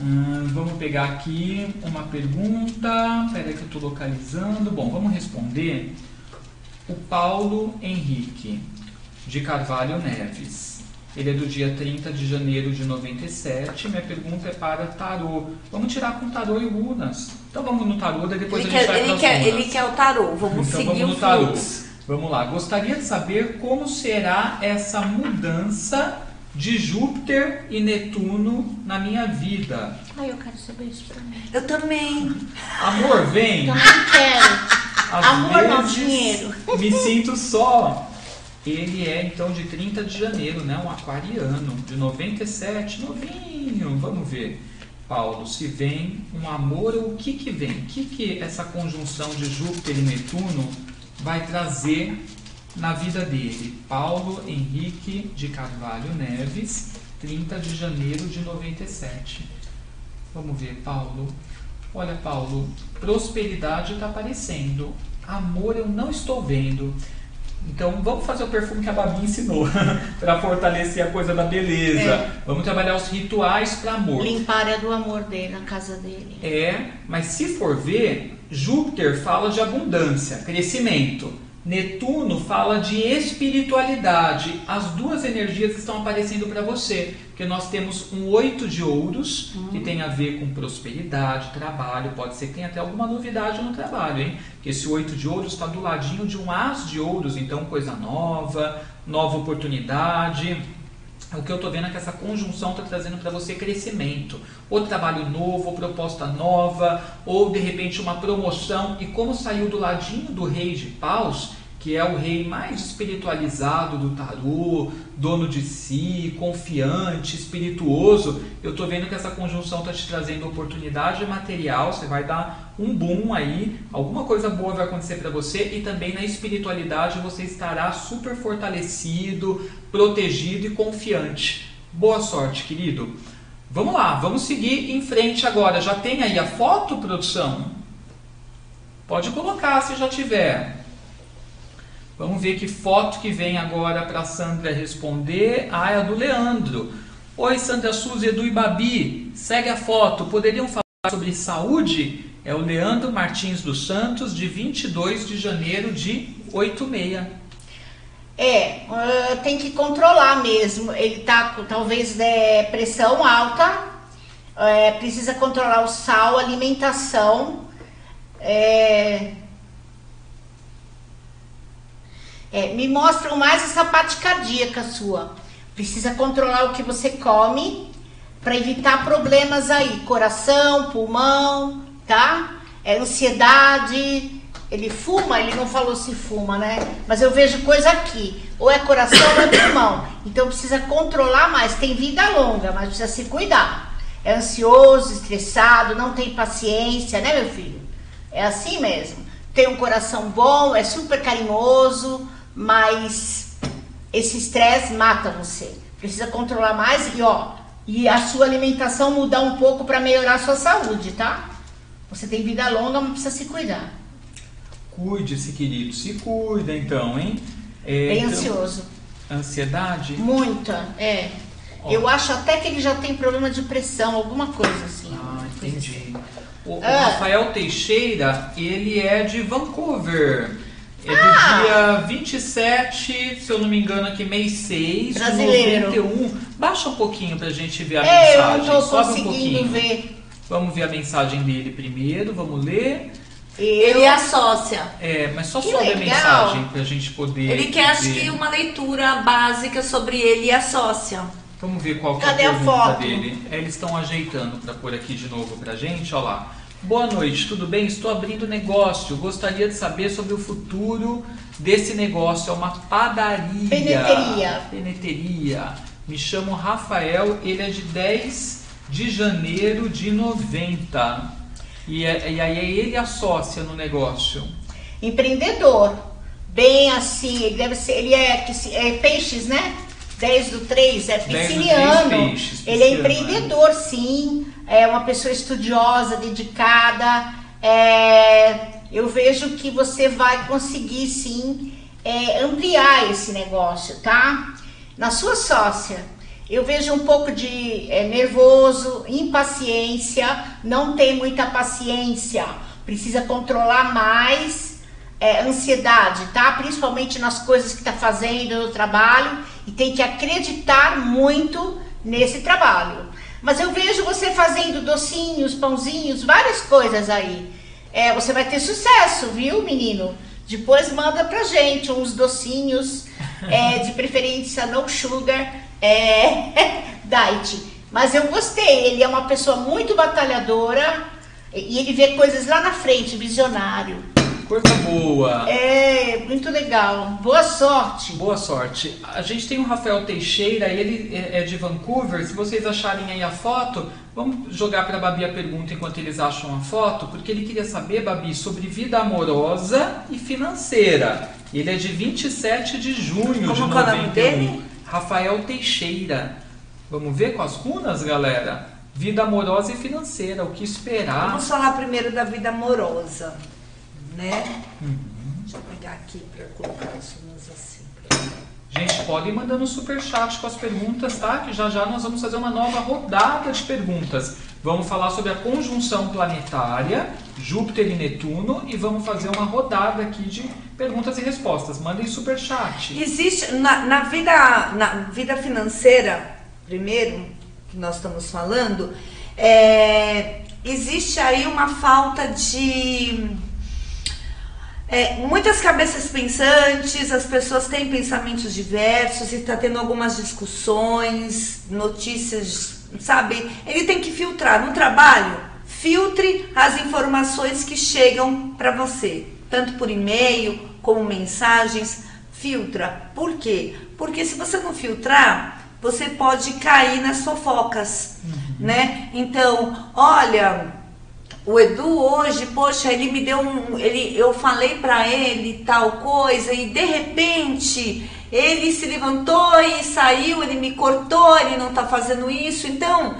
Hum, vamos pegar aqui uma pergunta. Espera que eu estou localizando. Bom, vamos responder. O Paulo Henrique, de Carvalho Neves. Ele é do dia 30 de janeiro de 97. Minha pergunta é para tarô. Vamos tirar com tarô e runas. Então vamos no tarô, daí depois ele a gente quer, vai ele quer, Ele quer o tarô. Vamos então, seguir vamos o tarô. fluxo. Vamos lá. Gostaria de saber como será essa mudança de Júpiter e Netuno na minha vida. Ai, eu quero saber isso pra mim. Eu também. Amor, vem. Também quero. Às Amor, não, dinheiro. Me sinto só. Ele é então de 30 de janeiro, né? Um aquariano, de 97, novinho. Vamos ver. Paulo, se vem um amor, o que que vem? O que que essa conjunção de Júpiter e Netuno vai trazer na vida dele, Paulo Henrique de Carvalho Neves, 30 de janeiro de 97. Vamos ver, Paulo. Olha, Paulo, prosperidade está aparecendo. Amor eu não estou vendo. Então vamos fazer o perfume que a Babi ensinou <laughs> para fortalecer a coisa da beleza. É. Vamos trabalhar os rituais para amor. Limpar é do amor dele, na casa dele. É, mas se for ver, Júpiter fala de abundância, crescimento. Netuno fala de espiritualidade. As duas energias estão aparecendo para você, porque nós temos um oito de ouros que tem a ver com prosperidade, trabalho. Pode ser que tenha até alguma novidade no trabalho, hein? Porque esse oito de ouros está do ladinho de um as de ouros, então coisa nova, nova oportunidade. O que eu estou vendo é que essa conjunção está trazendo para você crescimento, ou trabalho novo, ou proposta nova, ou de repente uma promoção. E como saiu do ladinho do rei de paus, que é o rei mais espiritualizado do tarô, dono de si, confiante, espirituoso, eu estou vendo que essa conjunção está te trazendo oportunidade material, você vai dar um boom aí, alguma coisa boa vai acontecer para você e também na espiritualidade você estará super fortalecido, protegido e confiante. Boa sorte, querido. Vamos lá, vamos seguir em frente agora. Já tem aí a foto, produção? Pode colocar se já tiver. Vamos ver que foto que vem agora para Sandra responder. Ah, é a do Leandro. Oi, Sandra Suzy, Edu e Babi. Segue a foto. Poderiam falar sobre saúde? É o Leandro Martins dos Santos, de 22 de janeiro de 86. É, uh, tem que controlar mesmo. Ele tá talvez é, pressão alta, é, precisa controlar o sal, alimentação. É, É, me mostram mais essa parte cardíaca sua. Precisa controlar o que você come para evitar problemas aí, coração, pulmão, tá? É ansiedade. Ele fuma, ele não falou se fuma, né? Mas eu vejo coisa aqui, ou é coração ou é <coughs> pulmão. Então precisa controlar mais. Tem vida longa, mas precisa se cuidar. É ansioso, estressado, não tem paciência, né, meu filho? É assim mesmo. Tem um coração bom, é super carinhoso, mas esse estresse mata você. Precisa controlar mais e ó, e a sua alimentação mudar um pouco para melhorar a sua saúde, tá? Você tem vida longa, mas precisa se cuidar. Cuide-se, querido. Se cuida então, hein? É, Bem então, ansioso. Ansiedade? Muita, é. Ó. Eu acho até que ele já tem problema de pressão, alguma coisa assim. Ah, entendi. O, o ah. Rafael Teixeira, ele é de Vancouver. É do ah. dia 27, se eu não me engano, aqui, mês 6 Brasileiro. de 91. Baixa um pouquinho pra gente ver a é, mensagem. Eu não tô Sobe conseguindo um ver. Vamos ver a mensagem dele primeiro, vamos ler. Ele é a sócia. É, mas só sobe a mensagem pra gente poder. Ele quer, acho que, uma leitura básica sobre ele e a sócia. Vamos ver qual que é a pergunta a dele. É, eles estão ajeitando para pôr aqui de novo pra gente, olha lá. Boa noite, tudo bem? Estou abrindo negócio. Gostaria de saber sobre o futuro desse negócio. É uma padaria. Peneteria. Peneteria. Me chamo Rafael, ele é de 10 de janeiro de 90. E, é, e aí é ele a sócia no negócio. Empreendedor. Bem assim, ele deve ser. Ele é, é peixes, né? 10 do 3 é pisciniano. Peixes, ele é empreendedor, sim é uma pessoa estudiosa, dedicada. É, eu vejo que você vai conseguir sim é, ampliar esse negócio, tá? Na sua sócia, eu vejo um pouco de é, nervoso, impaciência, não tem muita paciência, precisa controlar mais é, ansiedade, tá? Principalmente nas coisas que está fazendo no trabalho e tem que acreditar muito nesse trabalho. Mas eu vejo você fazendo docinhos, pãozinhos, várias coisas aí. É, você vai ter sucesso, viu, menino? Depois manda pra gente uns docinhos, é, de preferência no sugar, é, <laughs> diet. Mas eu gostei, ele é uma pessoa muito batalhadora e ele vê coisas lá na frente, visionário. Coisa boa. É, muito legal. Boa sorte. Boa sorte. A gente tem o Rafael Teixeira, ele é, é de Vancouver. Se vocês acharem aí a foto, vamos jogar para a Babi a pergunta enquanto eles acham a foto, porque ele queria saber, Babi, sobre vida amorosa e financeira. Ele é de 27 de junho Como de 91. É o nome dele? Rafael Teixeira. Vamos ver com as runas, galera? Vida amorosa e financeira, o que esperar? Vamos falar primeiro da vida amorosa né? Uhum. Deixa eu pegar aqui para colocar umas assim. Gente, podem mandando super chat com as perguntas, tá? Que já já nós vamos fazer uma nova rodada de perguntas. Vamos falar sobre a conjunção planetária, Júpiter e Netuno, e vamos fazer uma rodada aqui de perguntas e respostas. Mandem super chat. Existe na, na vida na vida financeira, primeiro que nós estamos falando, é, existe aí uma falta de é, muitas cabeças pensantes, as pessoas têm pensamentos diversos e está tendo algumas discussões, notícias, sabe? Ele tem que filtrar no trabalho. Filtre as informações que chegam para você, tanto por e-mail como mensagens. Filtra. Por quê? Porque se você não filtrar, você pode cair nas fofocas, uhum. né? Então, olha, o Edu hoje, poxa, ele me deu um, ele, eu falei para ele tal coisa e de repente ele se levantou e saiu, ele me cortou, ele não tá fazendo isso. Então,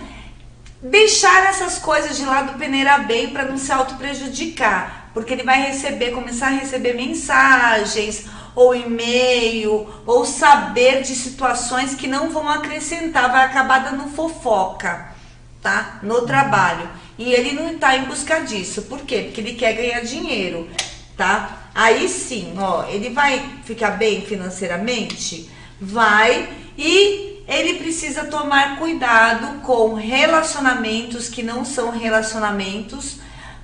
deixar essas coisas de lado peneirar bem para não se auto prejudicar, porque ele vai receber, começar a receber mensagens ou e-mail ou saber de situações que não vão acrescentar, vai acabar dando fofoca, tá? No trabalho. E ele não está em busca disso. Por quê? Porque ele quer ganhar dinheiro, tá? Aí sim, ó, ele vai ficar bem financeiramente? Vai. E ele precisa tomar cuidado com relacionamentos que não são relacionamentos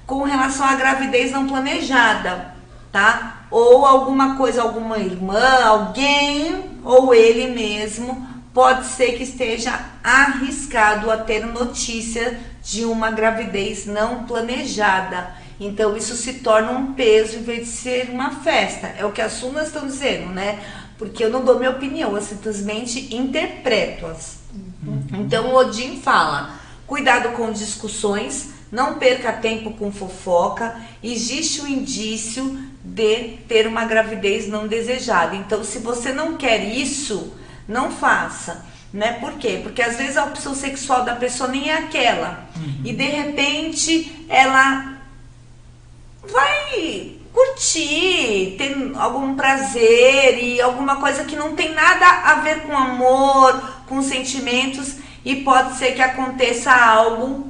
com relação à gravidez não planejada, tá? Ou alguma coisa, alguma irmã, alguém ou ele mesmo pode ser que esteja arriscado a ter notícia de uma gravidez não planejada. Então isso se torna um peso em vez de ser uma festa. É o que as sunas estão dizendo, né? Porque eu não dou minha opinião, eu simplesmente interpreto-as. Uhum. Então o Odin fala: cuidado com discussões, não perca tempo com fofoca. Existe o indício de ter uma gravidez não desejada. Então, se você não quer isso, não faça. Né? Por quê? Porque às vezes a opção sexual da pessoa nem é aquela. Uhum. E de repente ela vai curtir, ter algum prazer e alguma coisa que não tem nada a ver com amor, com sentimentos e pode ser que aconteça algo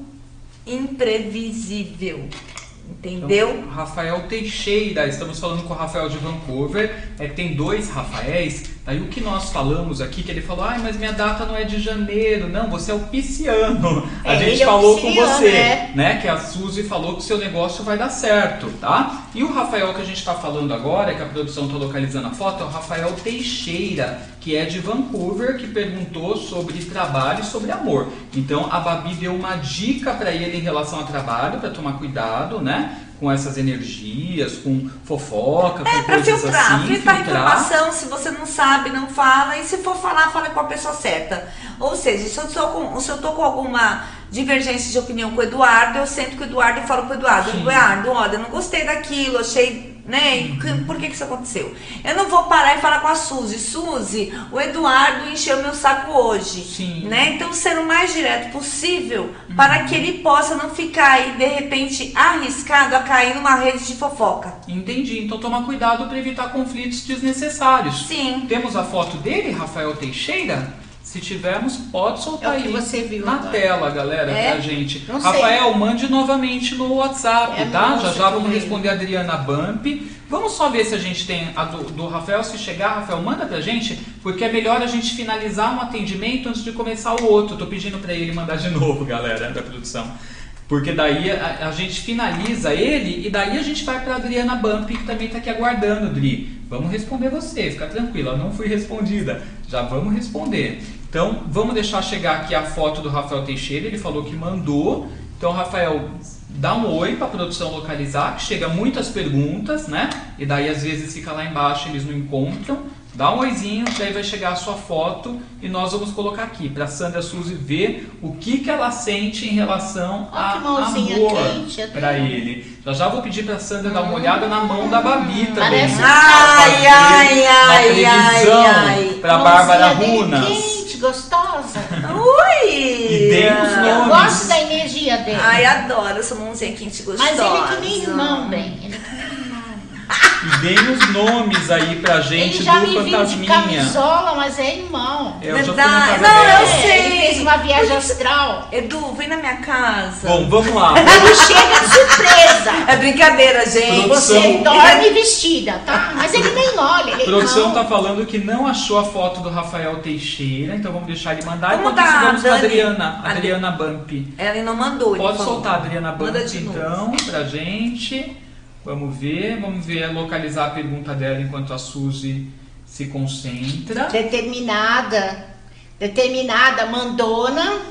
imprevisível. Entendeu? Então, Rafael Teixeira, estamos falando com o Rafael de Vancouver. É, tem dois Rafaéis. Aí o que nós falamos aqui, que ele falou, ai, mas minha data não é de janeiro. Não, você é o pisciano. É, a gente é falou é com você, é. né? Que a Suzy falou que o seu negócio vai dar certo, tá? E o Rafael que a gente está falando agora, que a produção está localizando a foto, é o Rafael Teixeira, que é de Vancouver, que perguntou sobre trabalho e sobre amor. Então a Babi deu uma dica para ele em relação ao trabalho, para tomar cuidado, né? Com essas energias, com fofoca, é, com coisas filtrar, assim. Filtrar, filtrar informação, se você não sabe, não fala. E se for falar, fala com a pessoa certa. Ou seja, se eu tô com, se eu tô com alguma divergência de opinião com o Eduardo, eu sento com o Eduardo e falo com o Eduardo. Sim. Eduardo, olha, eu não gostei daquilo, achei né? Uhum. Por que, que isso aconteceu? Eu não vou parar e falar com a Suzy. Suzy, o Eduardo encheu meu saco hoje. Sim. Né? Então, ser o mais direto possível uhum. para que ele possa não ficar aí, de repente, arriscado a cair numa rede de fofoca. Entendi. Então, toma cuidado para evitar conflitos desnecessários. Sim. Temos a foto dele, Rafael Teixeira? Se tivermos, pode soltar é aí você viu na agora. tela, galera, é? pra gente. Não Rafael, sei. mande novamente no WhatsApp, é tá? Já já vamos responder a Adriana Bump. Vamos só ver se a gente tem a do, do, Rafael. Se chegar, Rafael, manda pra gente, porque é melhor a gente finalizar um atendimento antes de começar o outro. Tô pedindo pra ele mandar de <laughs> novo, galera, da produção. Porque daí a, a, gente finaliza ele e daí a gente vai para Adriana Bump, que também está aqui aguardando, Dri. Vamos responder você, fica tranquila, não fui respondida. Já vamos responder. Então, vamos deixar chegar aqui a foto do Rafael Teixeira, ele falou que mandou. Então, Rafael, dá um oi para a produção localizar, que chega muitas perguntas, né? E daí às vezes fica lá embaixo, eles não encontram. Dá um oizinho, daí vai chegar a sua foto e nós vamos colocar aqui para Sandra Suzy ver o que, que ela sente em relação a amor para ele. Já já vou pedir para Sandra dar uma olhada na mão da Babi também. Parece ai, ai, ai, ai, para Bárbara Runas. Gostosa. Ui! E dei os nomes. Eu gosto da energia dele. Ai, adoro essa mãozinha quente gostosa. Mas ele é que nem irmão, bem. Ele é que nem e deem os nomes aí pra gente ele já do me Fantasminha. Viu de camisola, mas é irmão. Eu Verdade. Não, eu sei. Ele fez uma viagem astral. Edu, vem na minha casa. Bom, vamos lá. Ele chega de surpresa. É brincadeira, gente. Produção... Você dorme vestida, tá? Mas ele nem olha. Ele a produção não. tá falando que não achou a foto do Rafael Teixeira, então vamos deixar ele mandar. Vamos Enquanto isso, vamos Adriana. Adriana Bump. Ela não mandou. Pode soltar a Adriana Bump, então, pra gente. Vamos ver, vamos ver, localizar a pergunta dela enquanto a Suzy se concentra. Determinada, determinada, mandona,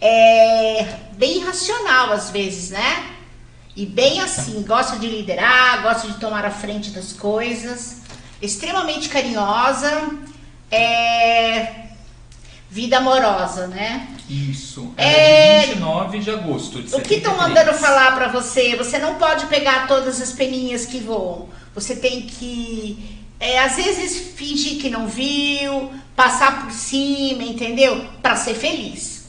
é bem racional às vezes, né? E bem assim, gosta de liderar, gosta de tomar a frente das coisas, extremamente carinhosa, é vida amorosa, né? Isso. É, é 29 de agosto. De o que estão mandando falar para você? Você não pode pegar todas as peninhas que voam. Você tem que, é, às vezes, fingir que não viu, passar por cima, entendeu? Para ser feliz.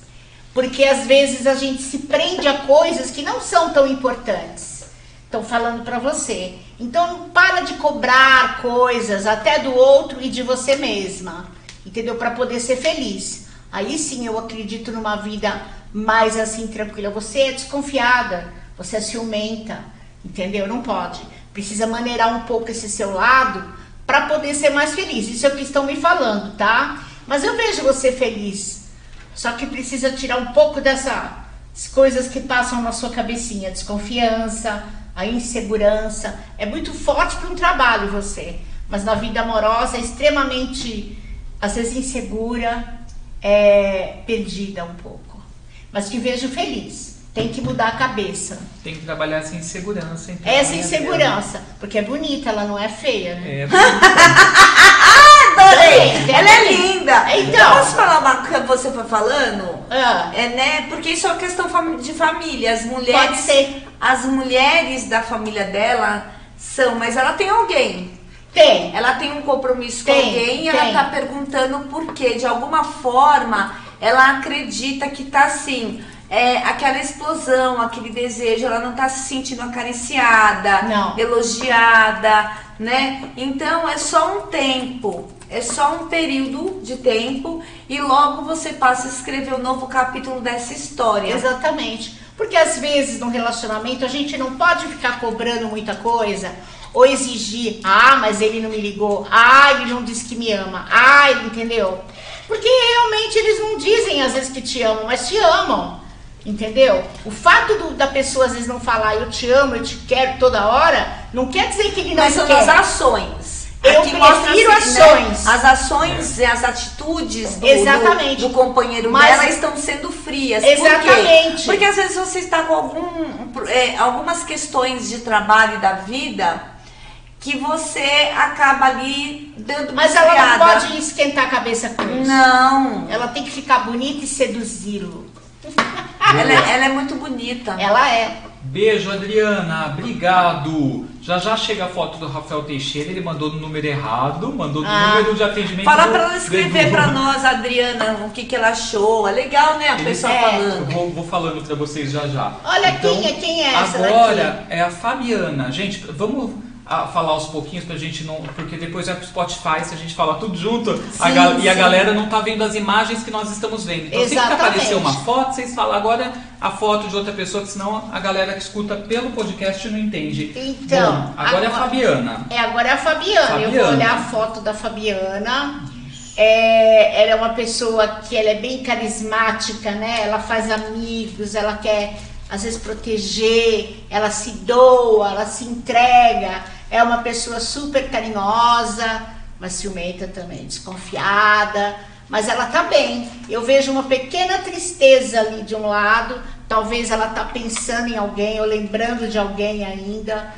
Porque às vezes a gente se prende a coisas que não são tão importantes. Estão falando para você. Então, para de cobrar coisas até do outro e de você mesma entendeu? Para poder ser feliz. Aí sim eu acredito numa vida mais assim tranquila. Você é desconfiada, você é ciumenta, entendeu? Não pode. Precisa maneirar um pouco esse seu lado para poder ser mais feliz. Isso é o que estão me falando, tá? Mas eu vejo você feliz. Só que precisa tirar um pouco dessas coisas que passam na sua cabecinha, a desconfiança, a insegurança. É muito forte para um trabalho você, mas na vida amorosa é extremamente às vezes insegura, é, perdida um pouco. Mas te vejo feliz. Tem que mudar a cabeça. Tem que trabalhar essa insegurança. Então, essa insegurança. Dela. Porque é bonita, ela não é feia, né? É <laughs> Adorei! ela é linda! Então, posso falar uma que você foi falando? Ah. É, né? Porque isso é uma questão de família. As mulheres. Pode ser. As mulheres da família dela são, mas ela tem alguém tem. Ela tem um compromisso tem, com alguém e ela está perguntando por quê. De alguma forma, ela acredita que tá assim. é, aquela explosão, aquele desejo, ela não está se sentindo acariciada, não. elogiada, né? Então é só um tempo, é só um período de tempo e logo você passa a escrever o um novo capítulo dessa história. Exatamente. Porque às vezes no relacionamento a gente não pode ficar cobrando muita coisa ou exigir, ah, mas ele não me ligou, ah, ele não disse que me ama, ah, ele entendeu? Porque realmente eles não dizem às vezes que te amam, mas te amam. Entendeu? O fato do, da pessoa às vezes não falar eu te amo, eu te quero toda hora, não quer dizer que ele não Mas são quer. as ações. Eu Aqui prefiro assim, né? ações. Né? As ações e as atitudes do, Exatamente. do, do companheiro Mas, dela estão sendo frias. Exatamente. Por Porque às vezes você está com algum, é, algumas questões de trabalho e da vida que você acaba ali dando Mas ela não pode esquentar a cabeça com isso. Não. Ela tem que ficar bonita e seduzi-lo. <laughs> Ela, é, ela é muito bonita. Ela é. Beijo, Adriana. Obrigado. Já já chega a foto do Rafael Teixeira. Ele mandou no número errado, mandou no ah. número de atendimento. Fala para ela escrever para nós, Adriana, o que, que ela achou. É legal, né? A pessoa é. falando. Vou, vou, falando para vocês já já. Olha então, quem é quem é essa Agora daqui? é a Fabiana. Gente, vamos a falar aos pouquinhos pra gente não. Porque depois é pro Spotify, se a gente fala tudo junto, sim, a sim. e a galera não tá vendo as imagens que nós estamos vendo. Então Exatamente. sempre que aparecer uma foto, vocês falam agora a foto de outra pessoa, que senão a galera que escuta pelo podcast não entende. Então. Bom, agora, agora, é a Fabiana. É, agora é a Fabiana. Fabiana. Eu vou olhar a foto da Fabiana. É, ela é uma pessoa que ela é bem carismática, né? Ela faz amigos, ela quer às vezes proteger, ela se doa, ela se entrega é uma pessoa super carinhosa, mas ciumenta também, desconfiada, mas ela tá bem. Eu vejo uma pequena tristeza ali de um lado, talvez ela tá pensando em alguém ou lembrando de alguém ainda,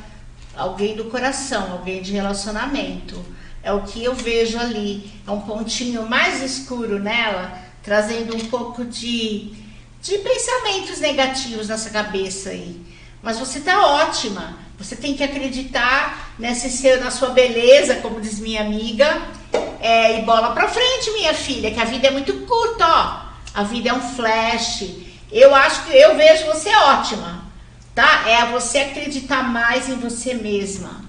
alguém do coração, alguém de relacionamento. É o que eu vejo ali, é um pontinho mais escuro nela, trazendo um pouco de, de pensamentos negativos nessa cabeça aí. Mas você tá ótima. Você tem que acreditar nesse seu, na sua beleza, como diz minha amiga, é, e bola pra frente, minha filha, que a vida é muito curta, ó. A vida é um flash. Eu acho que eu vejo você ótima, tá? É você acreditar mais em você mesma.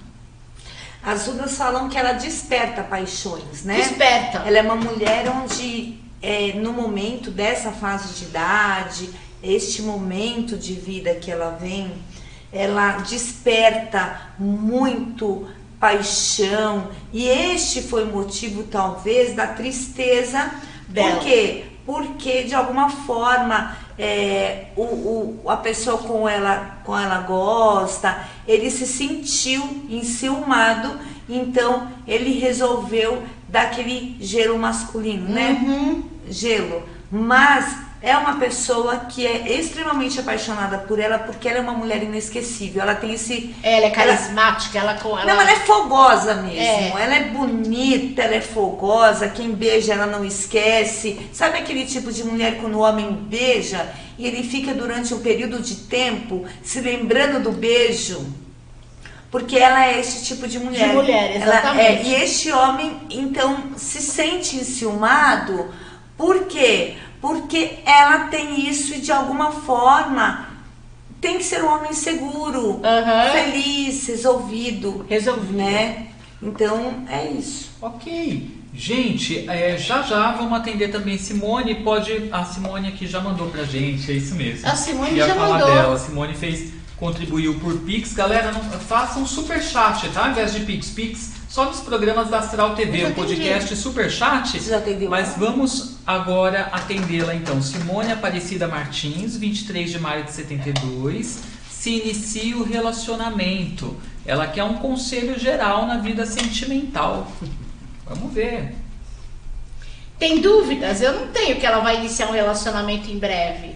As Udas falam que ela desperta paixões, né? Desperta. Ela é uma mulher onde, é, no momento dessa fase de idade, este momento de vida que ela vem, ela desperta muito paixão e este foi o motivo talvez da tristeza dela. Por quê? Porque de alguma forma é, o, o, a pessoa com ela, com ela gosta, ele se sentiu enciumado, então ele resolveu dar aquele gelo masculino, né? Uhum. Gelo. Mas é uma pessoa que é extremamente apaixonada por ela porque ela é uma mulher inesquecível. Ela tem esse. Ela é carismática, ela, ela com ela. Não, ela é fogosa mesmo. É. Ela é bonita, ela é fogosa. Quem beija ela não esquece. Sabe aquele tipo de mulher quando o homem beija e ele fica durante um período de tempo se lembrando do beijo? Porque ela é esse tipo de mulher. De mulher, exatamente. É, e este homem, então, se sente enciumado. Por quê? Porque ela tem isso e de alguma forma tem que ser um homem seguro, uhum. feliz, resolvido. Resolvido. Né? Então é isso. Ok. Gente, é, já já vamos atender também Simone. Pode. A Simone aqui já mandou pra gente, é isso mesmo. A Simone já mandou. dela. A Simone fez, contribuiu por Pix. Galera, não, façam um super chat, tá? Ao invés de Pix, Pix só nos programas da Astral TV, o podcast Super Chat. Mas vamos agora atendê-la então. Simone Aparecida Martins, 23 de maio de 72. Se inicia o relacionamento. Ela quer um conselho geral na vida sentimental. Vamos ver. Tem dúvidas? Eu não tenho que ela vai iniciar um relacionamento em breve.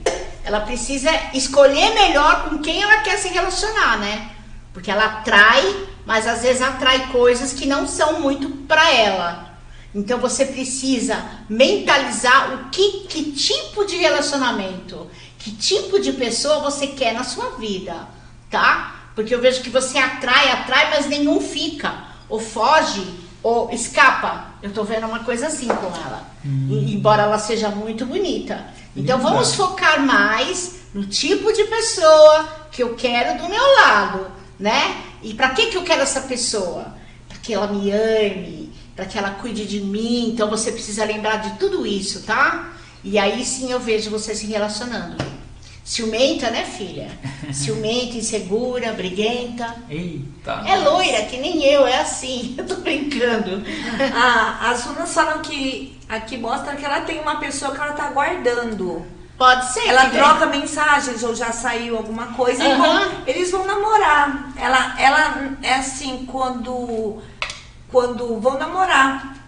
Ela precisa escolher melhor com quem ela quer se relacionar, né? Porque ela atrai mas às vezes atrai coisas que não são muito para ela. Então você precisa mentalizar o que, que tipo de relacionamento, que tipo de pessoa você quer na sua vida, tá? Porque eu vejo que você atrai, atrai, mas nenhum fica, ou foge, ou escapa. Eu tô vendo uma coisa assim com ela. hum. embora ela seja muito bonita. Então vamos focar mais no tipo de pessoa que eu quero do meu lado, né? E para que que eu quero essa pessoa? Para que ela me ame, para que ela cuide de mim. Então você precisa lembrar de tudo isso, tá? E aí sim eu vejo você se relacionando. Ciumenta, né, filha? <laughs> Ciumenta, insegura, briguenta. Eita. É loira, que nem eu, é assim. <laughs> Eu tô brincando. Ah, as runas falam que aqui mostra que ela tem uma pessoa que ela tá guardando. Pode ser. Ela troca vem. mensagens ou já saiu alguma coisa uhum. e vão, eles vão namorar. Ela, ela é assim, quando, quando vão namorar.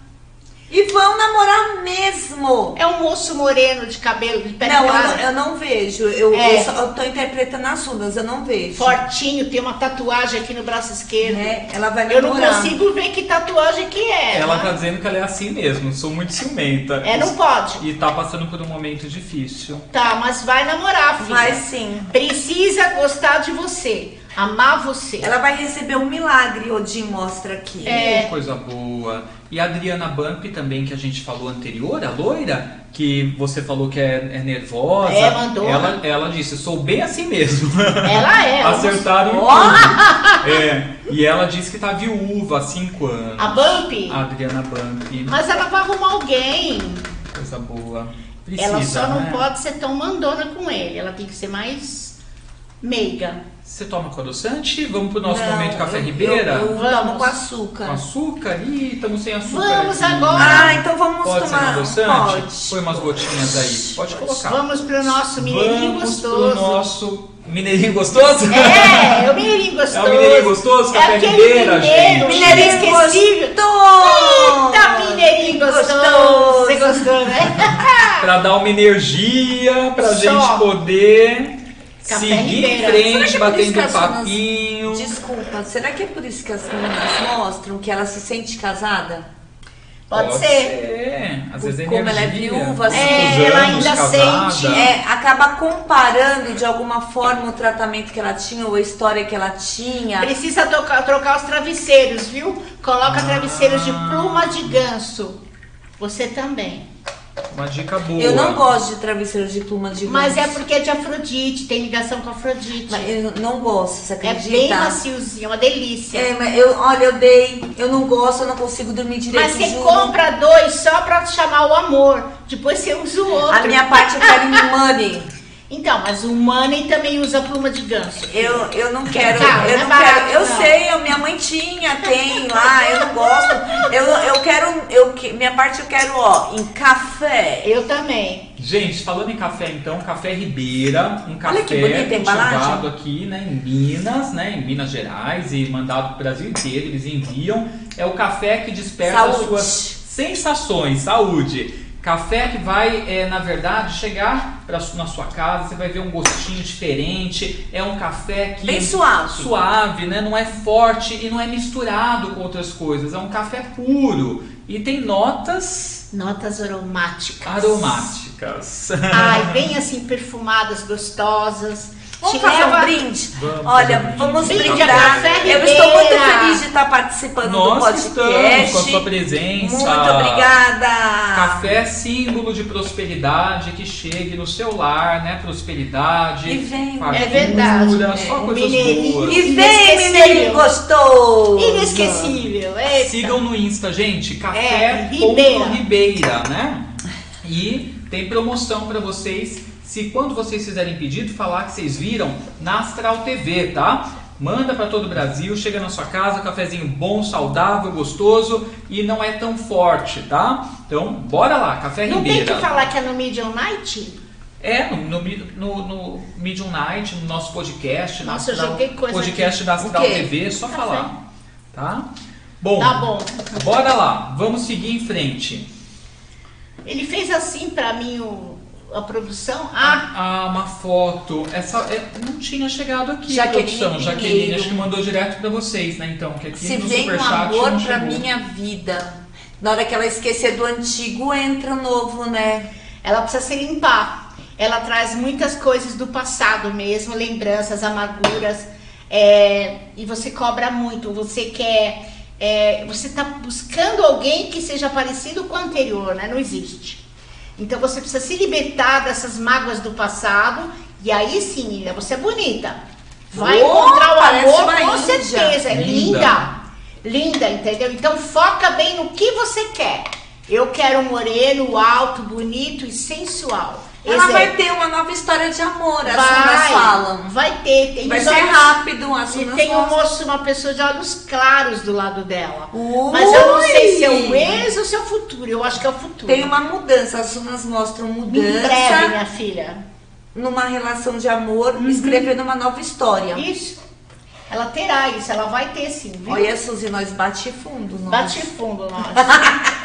E vão namorar mesmo. É um moço moreno de cabelo de pé Não, eu não, eu não, vejo. Eu, é. eu, só, eu tô interpretando as runas, eu não vejo. Fortinho, tem uma tatuagem aqui no braço esquerdo. É, ela vai namorar. Eu não consigo ver que tatuagem que é. Ela né? tá dizendo que ela é assim mesmo, sou muito ciumenta. É, não pode. E tá passando por um momento difícil. Tá, mas vai namorar, filha. Vai sim. Precisa gostar de você amar você. Ela vai receber um milagre, Odin mostra aqui. É. Coisa boa. E a Adriana Bump também, que a gente falou anterior, a loira, que você falou que é, é nervosa. É, mandou. Ela, ela disse, sou bem assim mesmo. <laughs> Ela é. <laughs> Acertaram oh. <laughs> É. E ela disse que tá viúva há cinco anos. A Bump? A Adriana Bump. Mas ela vai arrumar alguém. Coisa boa. Precisa, ela só né? não pode ser tão mandona com ele. Ela tem que ser mais meiga. Você toma com adoçante? Vamos pro nosso não, momento café eu, ribeira? Eu, eu tomo com açúcar. Com açúcar? Ih, estamos sem açúcar. Vamos aqui. agora. Ah, então vamos Pode tomar. Ser adoçante? Pode. Põe umas gotinhas aí. Pode colocar. Vamos pro nosso mineirinho vamos gostoso. Vamos pro nosso mineirinho gostoso? É, é o mineirinho <laughs> gostoso. É o mineirinho gostoso, café é ribeira, mineiro, gente. Mineirinho esquecível. Eita, mineirinho gostoso. gostoso. Você gostou, né? <laughs> pra dar uma energia, pra Só. gente poder Café seguir em frente, é batendo papinho. Desculpa, será que é por isso que as meninas mostram que ela se sente casada? Pode, Pode ser. ser. Às vezes Como energia, ela é viúva, assim, é, ela ainda casada. sente. É, acaba comparando de alguma forma o tratamento que ela tinha ou a história que ela tinha. Precisa trocar, trocar os travesseiros, viu? Coloca ah. travesseiros de pluma de ganso. Você também. Uma dica boa. Eu não gosto de travesseiro de pluma de Mas é porque é de Afrodite, tem ligação com Afrodite. Mas eu não gosto, você acredita? É bem maciozinho, é uma delícia. É, mas eu, olha, eu dei, eu não gosto, eu não consigo dormir direito. Mas você juro. compra dois só pra chamar o amor. Depois você usa o outro. A minha parte em <laughs> money. Então, mas o Money também usa pluma de ganso. Eu, eu não quero, tá, eu não, não é quero. eu não. sei, eu, minha mãe tinha, tem lá, eu não gosto. Eu, eu quero, eu, minha parte eu quero, ó, em café. Eu também. Gente, falando em café então, Café Ribeira, um café cultivado aqui, né, em Minas, né, em Minas Gerais e mandado para o Brasil inteiro, eles enviam. É o café que desperta saúde. as suas sensações, saúde. Café que vai, é, na verdade, chegar pra, na sua casa, você vai ver um gostinho diferente. É um café que. Bem suave. Suave, né? Não é forte e não é misturado com outras coisas. É um café puro. E tem notas. Notas aromáticas. Aromáticas. Ai, <laughs> bem assim, perfumadas, gostosas. Vamos fazer um brinde? Vamos Olha, vamos brindar. Eu estou muito feliz de estar participando Nós do podcast. Estamos com a sua presença. Muito obrigada. Café símbolo de prosperidade que chegue no seu lar, né? Prosperidade. E vem, fartura, é verdade. Só é, coisas boas. E vem, mineirinho gostoso. Inesquecível. Eita. Sigam no Insta, gente. Café é, Ribeira. Ribeira, né? E tem promoção para vocês se quando vocês fizerem pedido, falar que vocês viram na Astral TV, tá? Manda para todo o Brasil, chega na sua casa, cafezinho bom, saudável, gostoso e não é tão forte, tá? Então, bora lá, Café não Ribeira. Não tem que falar que é no Medium Night? É, no, no, no, Medium Night, no nosso podcast, Nossa, coisa podcast aqui. da Astral TV, só Café. falar, tá? Bom, tá bom, bora lá, vamos seguir em frente. Ele fez assim para mim o a produção? Ah, ah uma foto. Essa é, não tinha chegado aqui Jaqueline produção. Jaqueline, acho que mandou direto para vocês, né? Então, que aqui Se no vem um amor para minha vida. Na hora que ela esquecer do antigo, entra o novo, né? Ela precisa se limpar. Ela traz muitas coisas do passado mesmo, lembranças, amarguras. É, e você cobra muito. Você quer é, você está buscando alguém que seja parecido com o anterior, né? Não existe. Então você precisa se libertar dessas mágoas do passado e aí sim, você é bonita. Vai Oh, encontrar o amor com índia. certeza. É Linda. linda. Linda, entendeu? Então foca bem no que você quer. Eu quero um moreno alto, bonito e sensual. Ela Exemplo. vai ter uma nova história de amor, as sunas falam. Vai ter. Tem Vai ser olhos- rápido, as E tem um moço, uma pessoa de olhos claros do lado dela. Ui! Mas eu não sei se é o ex ou se é o futuro. Eu acho que é o futuro. Tem uma mudança, as sunas mostram Em mudança breve, minha filha. numa relação de amor, Uhum. escrevendo uma nova história. Isso. Ela terá isso, ela vai ter sim, viu? Olha, Suzy, nós bate fundo. Nós. Bate fundo, nós. <laughs>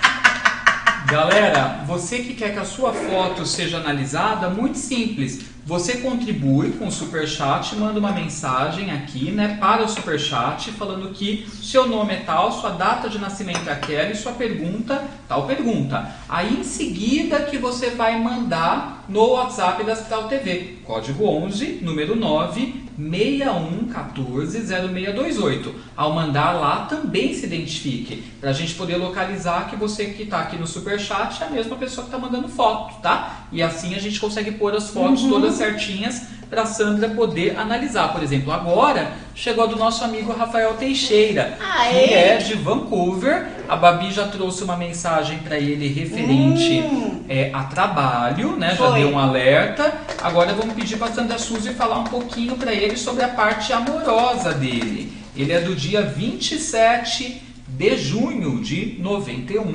Galera, você que quer que a sua foto seja analisada, muito simples. Você contribui com o Superchat, manda uma mensagem aqui, né, para o Superchat, falando que seu nome é tal, sua data de nascimento é aquela e sua pergunta, tal pergunta. Aí em seguida que você vai mandar no WhatsApp da Cital TV, código 11, número 9, 61140628. Ao mandar lá, também se identifique, para a gente poder localizar que você que está aqui no Superchat é a mesma pessoa que está mandando foto, tá? E assim a gente consegue pôr as fotos todas certinhas para Sandra poder analisar. Por exemplo, agora chegou a do nosso amigo Rafael Teixeira, Ah, que é? é de Vancouver. A Babi já trouxe uma mensagem para ele referente Hum. é, a trabalho, né? Já Foi. deu um alerta. Agora vamos pedir para Sandra Suzy falar um pouquinho para ele sobre a parte amorosa dele. Ele é do dia 27 de junho de 91.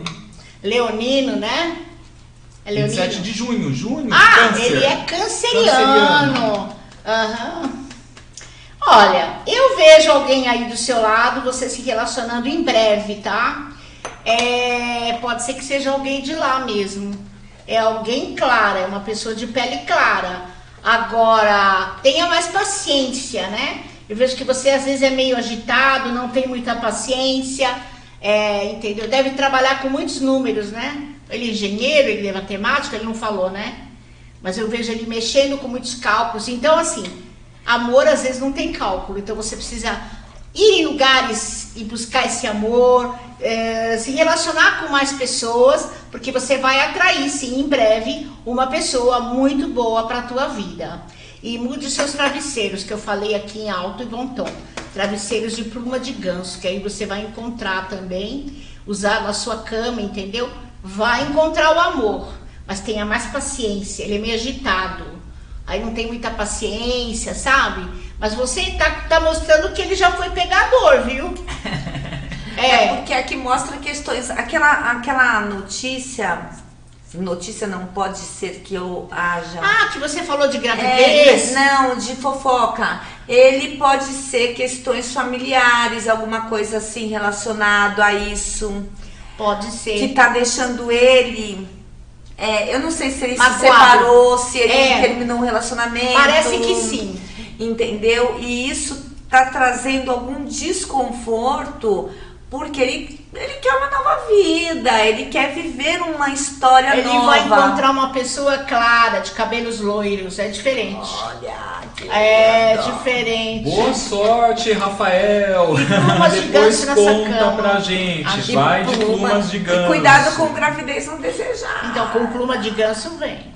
Leonino, né? É Leonino. 27 de junho, junho, Ah, câncer. ele é canceriano. Aham. Olha, eu vejo alguém aí do seu lado, você se relacionando em breve, tá? É, pode ser que seja alguém de lá mesmo. É alguém clara, é uma pessoa de pele clara. Agora, tenha mais paciência, né? Eu vejo que você às vezes é meio agitado, não tem muita paciência, é, entendeu? Deve trabalhar com muitos números, né? Ele é engenheiro, ele é matemático, ele não falou, né? Mas eu vejo ele mexendo com muitos cálculos. Então, assim, amor às vezes não tem cálculo. Então você precisa ir em lugares e buscar esse amor, eh, se relacionar com mais pessoas, porque você vai atrair, sim, em breve, uma pessoa muito boa para a tua vida. E mude os seus travesseiros, que eu falei aqui em alto e bom tom. Travesseiros de pluma de ganso, que aí você vai encontrar também, usar na sua cama, entendeu? Vai encontrar o amor, mas tenha mais paciência, ele é meio agitado. Aí não tem muita paciência, sabe? Mas você tá, tá mostrando que ele já foi pegador, viu? <laughs> É É, porque aqui mostra questões. Aquela, aquela notícia. Notícia não pode ser que eu haja. Ah, que você falou de É, gravidez. não, de fofoca. Ele pode ser questões familiares, alguma coisa assim relacionado a isso. Pode Que ser. tá deixando ele. é, eu não sei se ele Magoado. se separou, se ele É. terminou um relacionamento. Parece que sim. Entendeu? E isso tá trazendo algum desconforto, porque ele, ele quer uma nova vida, ele quer viver uma história Ele nova. vai encontrar uma pessoa clara, de cabelos loiros. É diferente. Olha, que É legal. diferente. Boa sorte, Rafael. E plumas de <laughs> Depois ganso nessa conta cama. pra gente. De Vai de Pluma. plumas de E ganso. cuidado com gravidez não desejada. Então, com pluma de ganso vem. <laughs>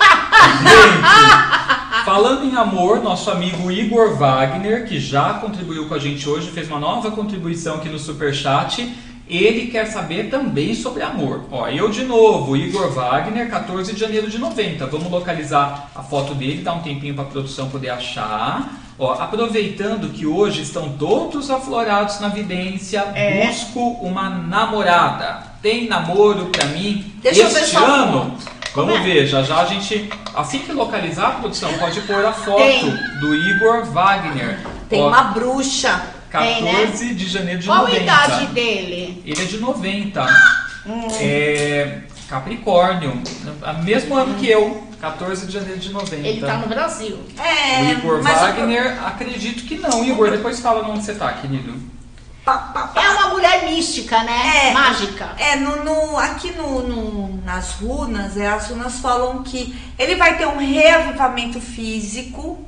Gente, falando em amor, nosso amigo Igor Wagner, que já contribuiu com a gente hoje, fez uma nova contribuição aqui no Superchat. Ele quer saber também sobre amor. Ó, eu de novo, Igor Wagner, 14 de janeiro de 90. Vamos localizar a foto dele, dar um tempinho para a produção poder achar. Ó, aproveitando que hoje estão todos aflorados na vidência, É. busco uma namorada. Tem namoro pra mim Deixa eu ver este ano? Vamos é? ver, já já a gente. Assim que localizar a produção, pode pôr a foto Tem. do Igor Wagner. Tem Ó, uma bruxa. 14 de janeiro de Qual 90. a idade dele? Ele é de 90. Hum. É. Capricórnio. Mesmo ano que eu. 14 de janeiro de 90. Ele tá no Brasil. É, O Igor o- Wagner, acredito que não. Igor, depois fala onde você tá, querido. É uma mulher mística, né? É. Mágica. É, no, no- aqui no, no- nas runas, é, as runas falam que ele vai ter um reavivamento físico,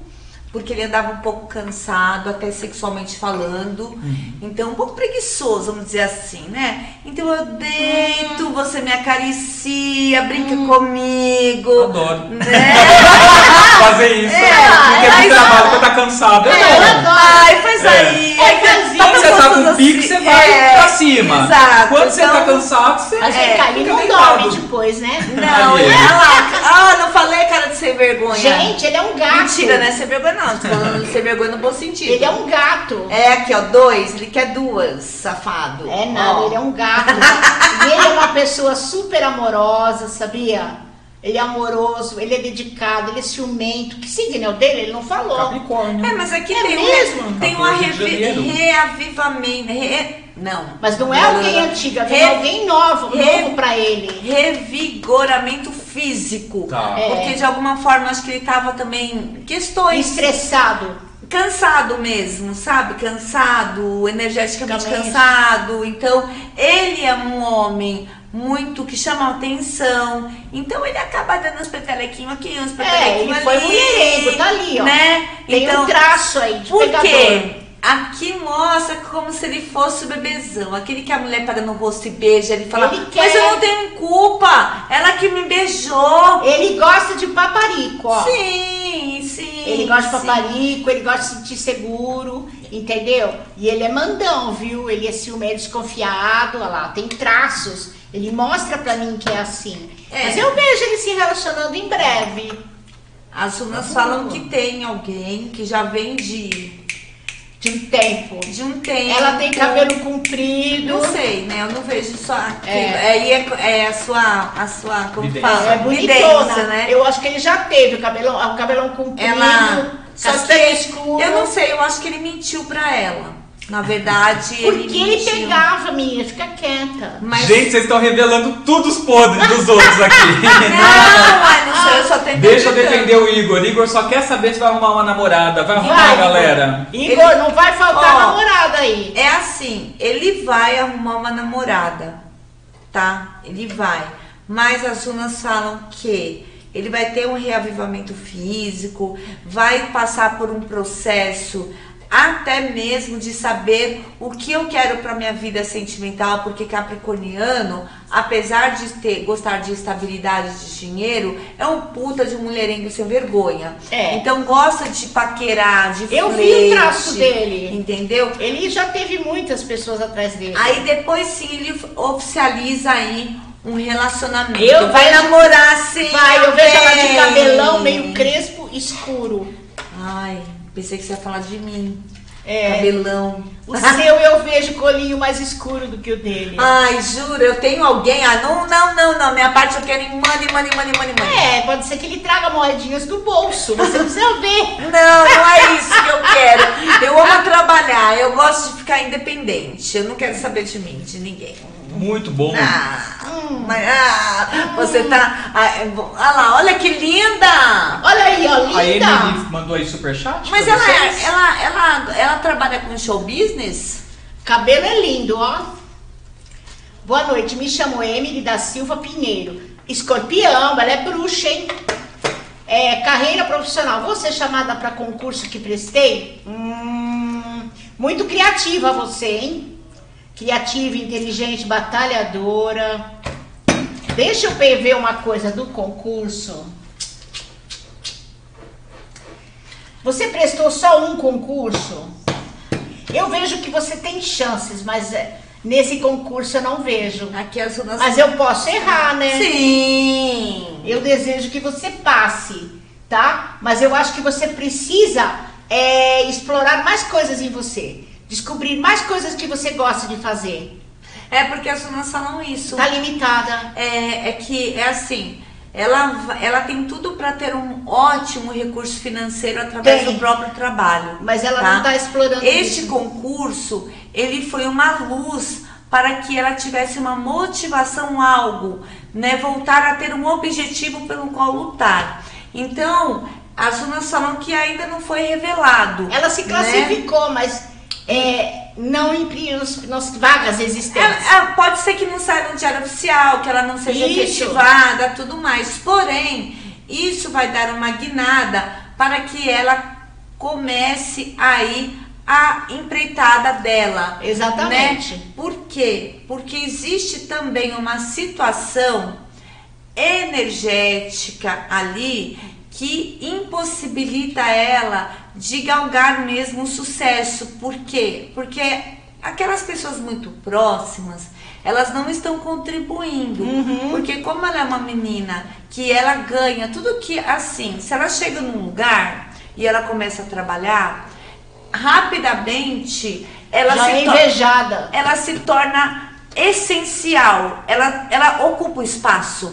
porque ele andava um pouco cansado, até sexualmente falando. Uhum. Então, um pouco preguiçoso, vamos dizer assim, né? Então eu deito, uhum. você me acaricia, brinca uhum. comigo. Adoro. Né? <laughs> Fazer isso. É, porque é, trabalho que eu tá cansado. É, eu adoro. Ai, faz é. aí. É, Quando você tá com pique, você vai é, pra cima. Exato. Quando você tá então, cansado, você. Mas é, aí não dorme depois, né? Não, olha lá. Ah, não falei, cara de sem vergonha. Gente, ele é um gato. Mentira, né? Sem vergonha não. Tô falando de sem vergonha no bom sentido. Ele é um gato. É, aqui, ó, dois. Ele quer duas, safado. É não, ele é um gato. <laughs> e ele é uma pessoa super amorosa, sabia? Ele é amoroso, ele é dedicado, ele é ciumento. Que signo é o dele? Ele não falou. Capricórnio. É, mas aqui é tem, mesmo? Um, tem um reavivamento. Re, não. Mas não é alguém antigo, é alguém novo, re, novo pra ele. Revigoramento físico. Tá. É. Porque de alguma forma acho que ele tava também. Questões. Estressado cansado mesmo, sabe? Cansado, energeticamente cansado. Então, ele é um homem muito que chama atenção. Então ele acaba dando uns petelequinhos aqui, uns petelequinhos é, ele foi mulherengo, tá ali, ó. Né? Tem então, um traço aí de Por pegador. quê? Aqui mostra como se ele fosse o bebezão. Aquele que a mulher pega no rosto e beija, ele fala, ele mas eu não tenho culpa, ela que me beijou. Ele gosta de paparico, ó. Sim, sim. Ele gosta sim. de paparico, ele gosta de se sentir seguro, entendeu? E ele é mandão, viu? Ele é ciumento, desconfiado, olha lá, tem traços. Ele mostra pra mim que é assim. É. Mas eu vejo ele se relacionando em breve. As runas falam que tem alguém que já vem de de um tempo. De um tempo. Ela tem cabelo comprido. Não sei, né? Eu não vejo só aquilo. É, é, é, é a sua, a sua, como Vidência. fala? É bonitona, né? Eu acho que ele já teve o cabelão, o cabelão comprido. Ela, só que escuro. Eu não sei, eu acho que ele mentiu pra ela. Na verdade, Porque ele, ele pegava, minha, fica quieta. Mas... Gente, vocês estão revelando tudo os podres dos outros aqui. <laughs> não, não sei, eu só tenho Deixa eu defender o Igor. Igor só quer saber se vai arrumar uma namorada. Vai arrumar, vai, galera. Igor, ele... não vai faltar Ó, namorada aí. É assim, ele vai arrumar uma namorada, tá? Ele vai. Mas as runas falam que ele vai ter um reavivamento físico, vai passar por um processo até mesmo de saber o que eu quero para minha vida sentimental, porque Capricorniano, apesar de ter gostar de estabilidade de dinheiro, é um puta de um mulherengo sem vergonha. É. Então gosta de paquerar, de Eu flerte, vi o traço dele. Entendeu? Ele já teve muitas pessoas atrás dele. Aí depois sim ele oficializa aí um relacionamento. Eu vai vejo, namorar sim. Vai, eu vejo ela de cabelão meio crespo, escuro. Ai, Pensei que você ia falar de mim. É. Cabelão. O seu eu vejo colinho mais escuro do que o dele. Ai, juro, eu tenho alguém. Ah, não, não, não, não. Minha parte eu quero em money, money, money, money, money. É, pode ser que ele traga moedinhas do bolso. Você precisa ver. <laughs> Não, não é isso que eu quero. Eu amo trabalhar. Eu gosto de ficar independente. Eu não quero saber de mim, de ninguém. Muito bom. Ah, hum, mas, ah, você tá. Ah, é olha lá, olha que linda! Olha aí, ó, linda! A Emily mandou aí superchat. Mas ela, é, ela, ela, ela trabalha com show business? Cabelo é lindo, ó. Boa noite, me chamo Emily da Silva Pinheiro. Escorpião, ela é bruxa, hein? É, carreira profissional. Vou ser chamada para concurso que prestei? Hum, muito criativa você, hein? Criativa, inteligente, batalhadora. Deixa eu ver uma coisa do concurso. Você prestou só um concurso? Eu vejo que você tem chances, mas é, nesse concurso eu não vejo. Aqui nossas... Mas eu posso errar, né? Sim. Eu desejo que você passe, tá? Mas eu acho que você precisa é, explorar mais coisas em você descobrir mais coisas que você gosta de fazer. É porque as meninas falam isso. Tá limitada. É, é que é assim. Ela, ela tem tudo para ter um ótimo recurso financeiro através tem, do próprio trabalho. Mas ela tá? não está explorando Este isso. concurso, ele foi uma luz para que ela tivesse uma motivação, algo, né? Voltar a ter um objetivo pelo qual lutar. Então, as Unas falam que ainda não foi revelado. Ela se né? classificou, né? mas é, não imprime nos, nas vagas existentes. É, é, pode ser que não saia no diário oficial, que ela não seja isso. efetivada, tudo mais. Porém, isso vai dar uma guinada para que ela comece aí a empreitada dela. Exatamente. Né? Por quê? Porque existe também uma situação energética ali que impossibilita ela de galgar mesmo o sucesso. Por quê? Porque aquelas pessoas muito próximas, elas não estão contribuindo. Uhum. Porque como ela é uma menina que ela ganha tudo que assim, se ela chega num lugar e ela começa a trabalhar, rapidamente ela Já se é invejada. Ela se torna essencial. Ela ela ocupa o espaço.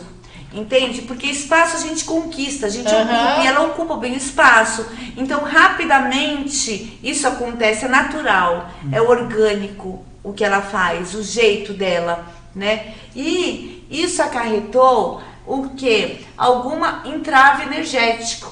Entende? Porque espaço a gente conquista, a gente uhum. ocupa e ela ocupa bem o espaço. Então, rapidamente, isso acontece, é natural, uhum. é orgânico o que ela faz, o jeito dela, né? E isso acarretou o que? Alguma entrave energético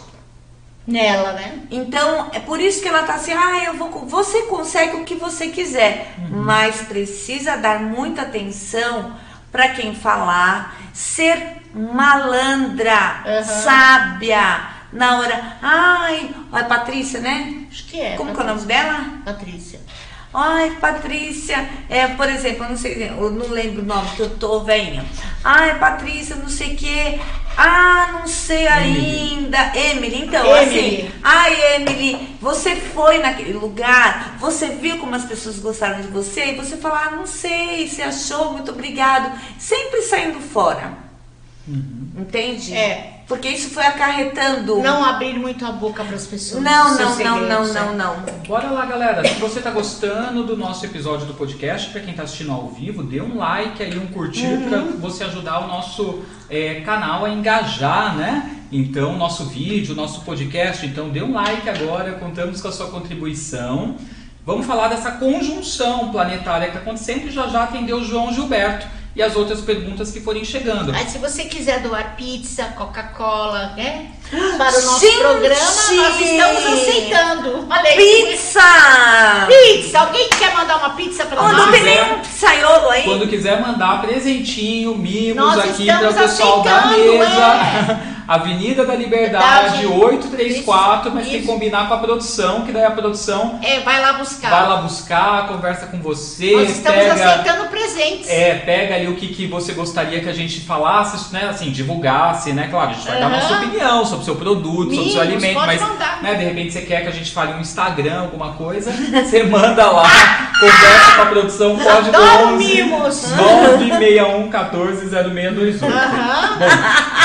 nela, né? Então, é por isso que ela tá assim, ah, eu vou, você consegue o que você quiser, uhum. mas precisa dar muita atenção para quem falar, ser malandra, uhum. sábia. Na hora, ai, a Patrícia, né? Acho que é. Como Patrícia. é o nome dela? Patrícia. Ai, Patrícia, é, por exemplo, eu não sei, eu não lembro o nome, que eu tô venha. Ai, Patrícia, não sei o quê. Ah, não sei ainda. Emily, então, Emily. assim. Ai, Emily, você foi naquele lugar, você viu como as pessoas gostaram de você, e você fala, ah, não sei, você achou, muito obrigado. Sempre saindo fora. Uhum. Entende? É. Porque isso foi acarretando. Não abrir muito a boca para as pessoas. Não, não, não, não, não, não. Bora lá, galera. Se você está gostando do nosso episódio do podcast, para quem está assistindo ao vivo, dê um like aí, um curtir uhum. para você ajudar o nosso é, canal a engajar, né? Então, nosso vídeo, nosso podcast. Então, dê um like agora. Contamos com a sua contribuição. Vamos falar dessa conjunção planetária que está acontecendo e já já atendeu o João Gilberto e as outras perguntas que forem chegando. Aí, se você quiser doar pizza, Coca-Cola, né? Para o nosso Gente! programa, nós estamos aceitando. Olha Pizza! Pizza! Alguém quer mandar uma pizza para nós? Não tem nenhum pizzaiolo aí? Quando quiser mandar presentinho, mimos nós aqui para o pessoal da mesa. É. <laughs> Avenida da Liberdade, Verdade. 834, mas isso. tem que combinar com a produção, que daí a produção. É, vai lá buscar. Vai lá buscar, conversa com você. Nós estamos pega, aceitando presentes. É, pega ali o que, que você gostaria que a gente falasse, né? Assim, divulgasse, né? Claro, a gente vai uhum. dar a nossa opinião sobre o seu produto, Mimos, sobre o seu alimento, mas né, de repente você quer que a gente fale um Instagram, alguma coisa, <laughs> você manda lá, <laughs> conversa com a produção, pode do 11 mimos. 961 14 0621. Uhum. Bom,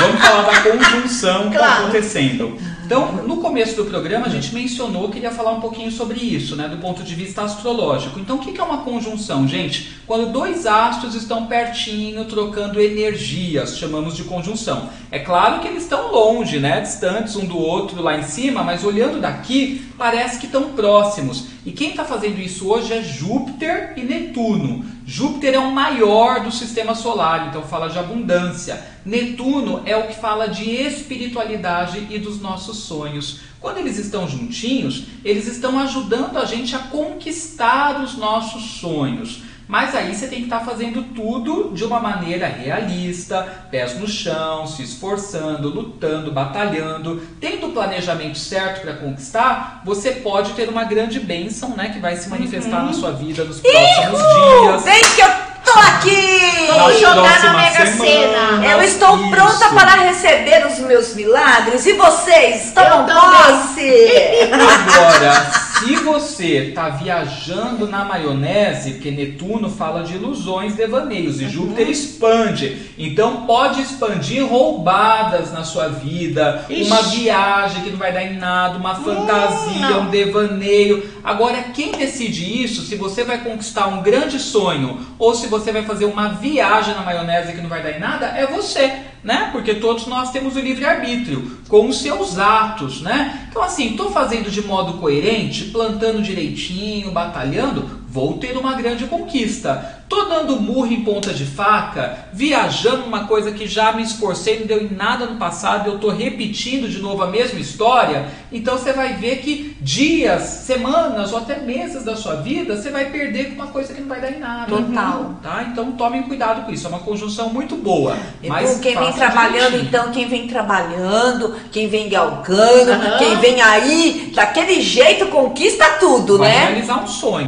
vamos falar da conjunção que está acontecendo. Então, no começo do programa, a gente mencionou que ia falar um pouquinho sobre isso, né, do ponto de vista astrológico. Então, o que é uma conjunção, gente? Quando dois astros estão pertinho, trocando energias, chamamos de conjunção. É claro que eles estão longe, né, distantes um do outro lá em cima, mas olhando daqui, parece que estão próximos. E quem está fazendo isso hoje é Júpiter e Netuno. Júpiter é o maior do sistema solar, então fala de abundância. Netuno é o que fala de espiritualidade e dos nossos sonhos. Quando eles estão juntinhos, eles estão ajudando a gente a conquistar os nossos sonhos. Mas aí você tem que estar tá fazendo tudo de uma maneira realista, pés no chão, se esforçando, lutando, batalhando, tendo o planejamento certo para conquistar, você pode ter uma grande bênção, né, que vai se manifestar uhum. na sua vida nos próximos Ihu! dias. Vem que eu tô aqui! Vamos jogar na Mega Sena. Eu estou Isso. pronta para receber os meus milagres e vocês tomam posse! Agora, se você está viajando na maionese, porque Netuno fala de ilusões, devaneios, e Júpiter uhum. expande. Então pode expandir roubadas na sua vida, Ixi. uma viagem que não vai dar em nada, uma fantasia, um devaneio. Agora, quem decide isso, se você vai conquistar um grande sonho ou se você vai fazer uma viagem na maionese que não vai dar em nada, é você né? Porque todos nós temos o livre-arbítrio com os seus atos, né? Então, assim, estou fazendo de modo coerente, plantando direitinho, batalhando, vou ter uma grande conquista. Tô dando murro em ponta de faca, viajando uma coisa que já me esforcei, não deu em nada no passado, eu tô repetindo de novo a mesma história. Então você vai ver que dias, semanas ou até meses da sua vida você vai perder com uma coisa que não vai dar em nada. Total. Tá? Então tomem cuidado com isso. É uma conjunção muito boa. Mas quem vem trabalhando, então, quem vem trabalhando, quem vem galgando, uhum. quem vem aí, daquele jeito conquista tudo, vai né? realizar um sonho.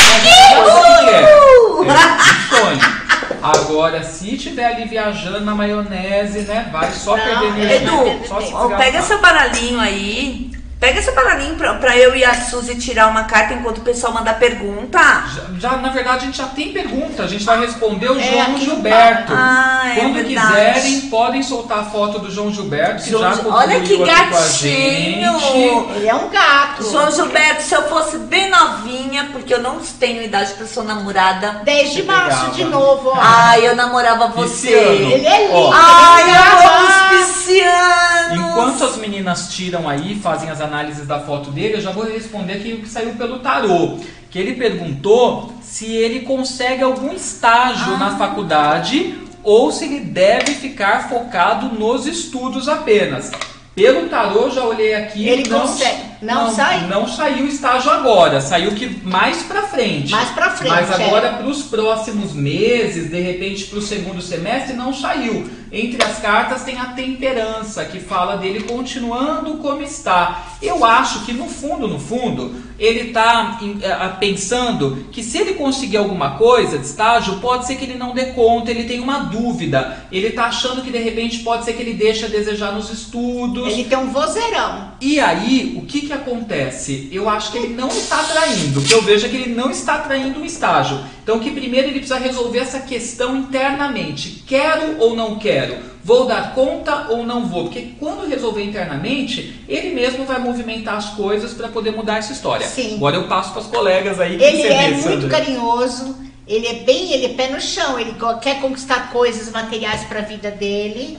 Uhul! É, é <laughs> sonho. Agora, se tiver ali viajando na maionese, né? Vai só não, perder energia. Edu, só pega seu baralhinho aí. Pega esse baralhinho pra, pra, eu e a Suzy tirar uma carta enquanto o pessoal manda pergunta. Já, já, na verdade, a gente já tem pergunta. A gente vai responder o é, João Gilberto. Ah, é Quando verdade. quiserem, podem soltar a foto do João Gilberto, que João, já Olha que gatinho! Ele é um gato. João Gilberto, se eu fosse bem novinha, porque eu não tenho idade pra sua namorada. Desde março de novo, ó. Ai, eu namorava você. Ele é lindo. Ai, eu amo os piscianos. Enquanto as meninas tiram aí, fazem as análises análises da foto dele, eu já vou responder aqui o que saiu pelo tarô. Que ele perguntou se ele consegue algum estágio ah. na faculdade ou se ele deve ficar focado nos estudos apenas. Pelo tarô, já olhei aqui. Ele não, consegue. Não, não sai? Não saiu o estágio agora. Saiu que mais pra frente. Mais pra frente. Mas agora, é. para os próximos meses, de repente, para o segundo semestre, não saiu. Entre as cartas tem a temperança, que fala dele continuando como está. Eu acho que no fundo, no fundo, ele está é, pensando que se ele conseguir alguma coisa de estágio, pode ser que ele não dê conta, ele tem uma dúvida. Ele está achando que de repente pode ser que ele deixe a desejar nos estudos. Ele tem um vozeirão. E aí, o que, que acontece? Eu acho que ele não está traindo. O que eu vejo é que ele não está traindo um estágio. Então, que primeiro ele precisa resolver essa questão internamente. Quero ou não quero? Vou dar conta ou não vou? Porque quando resolver internamente, ele mesmo vai movimentar as coisas para poder mudar essa história. Sim. Agora eu passo para as colegas aí. Ele é vê, muito carinhoso. Ele é bem, ele é pé no chão. Ele quer conquistar coisas materiais para a vida dele.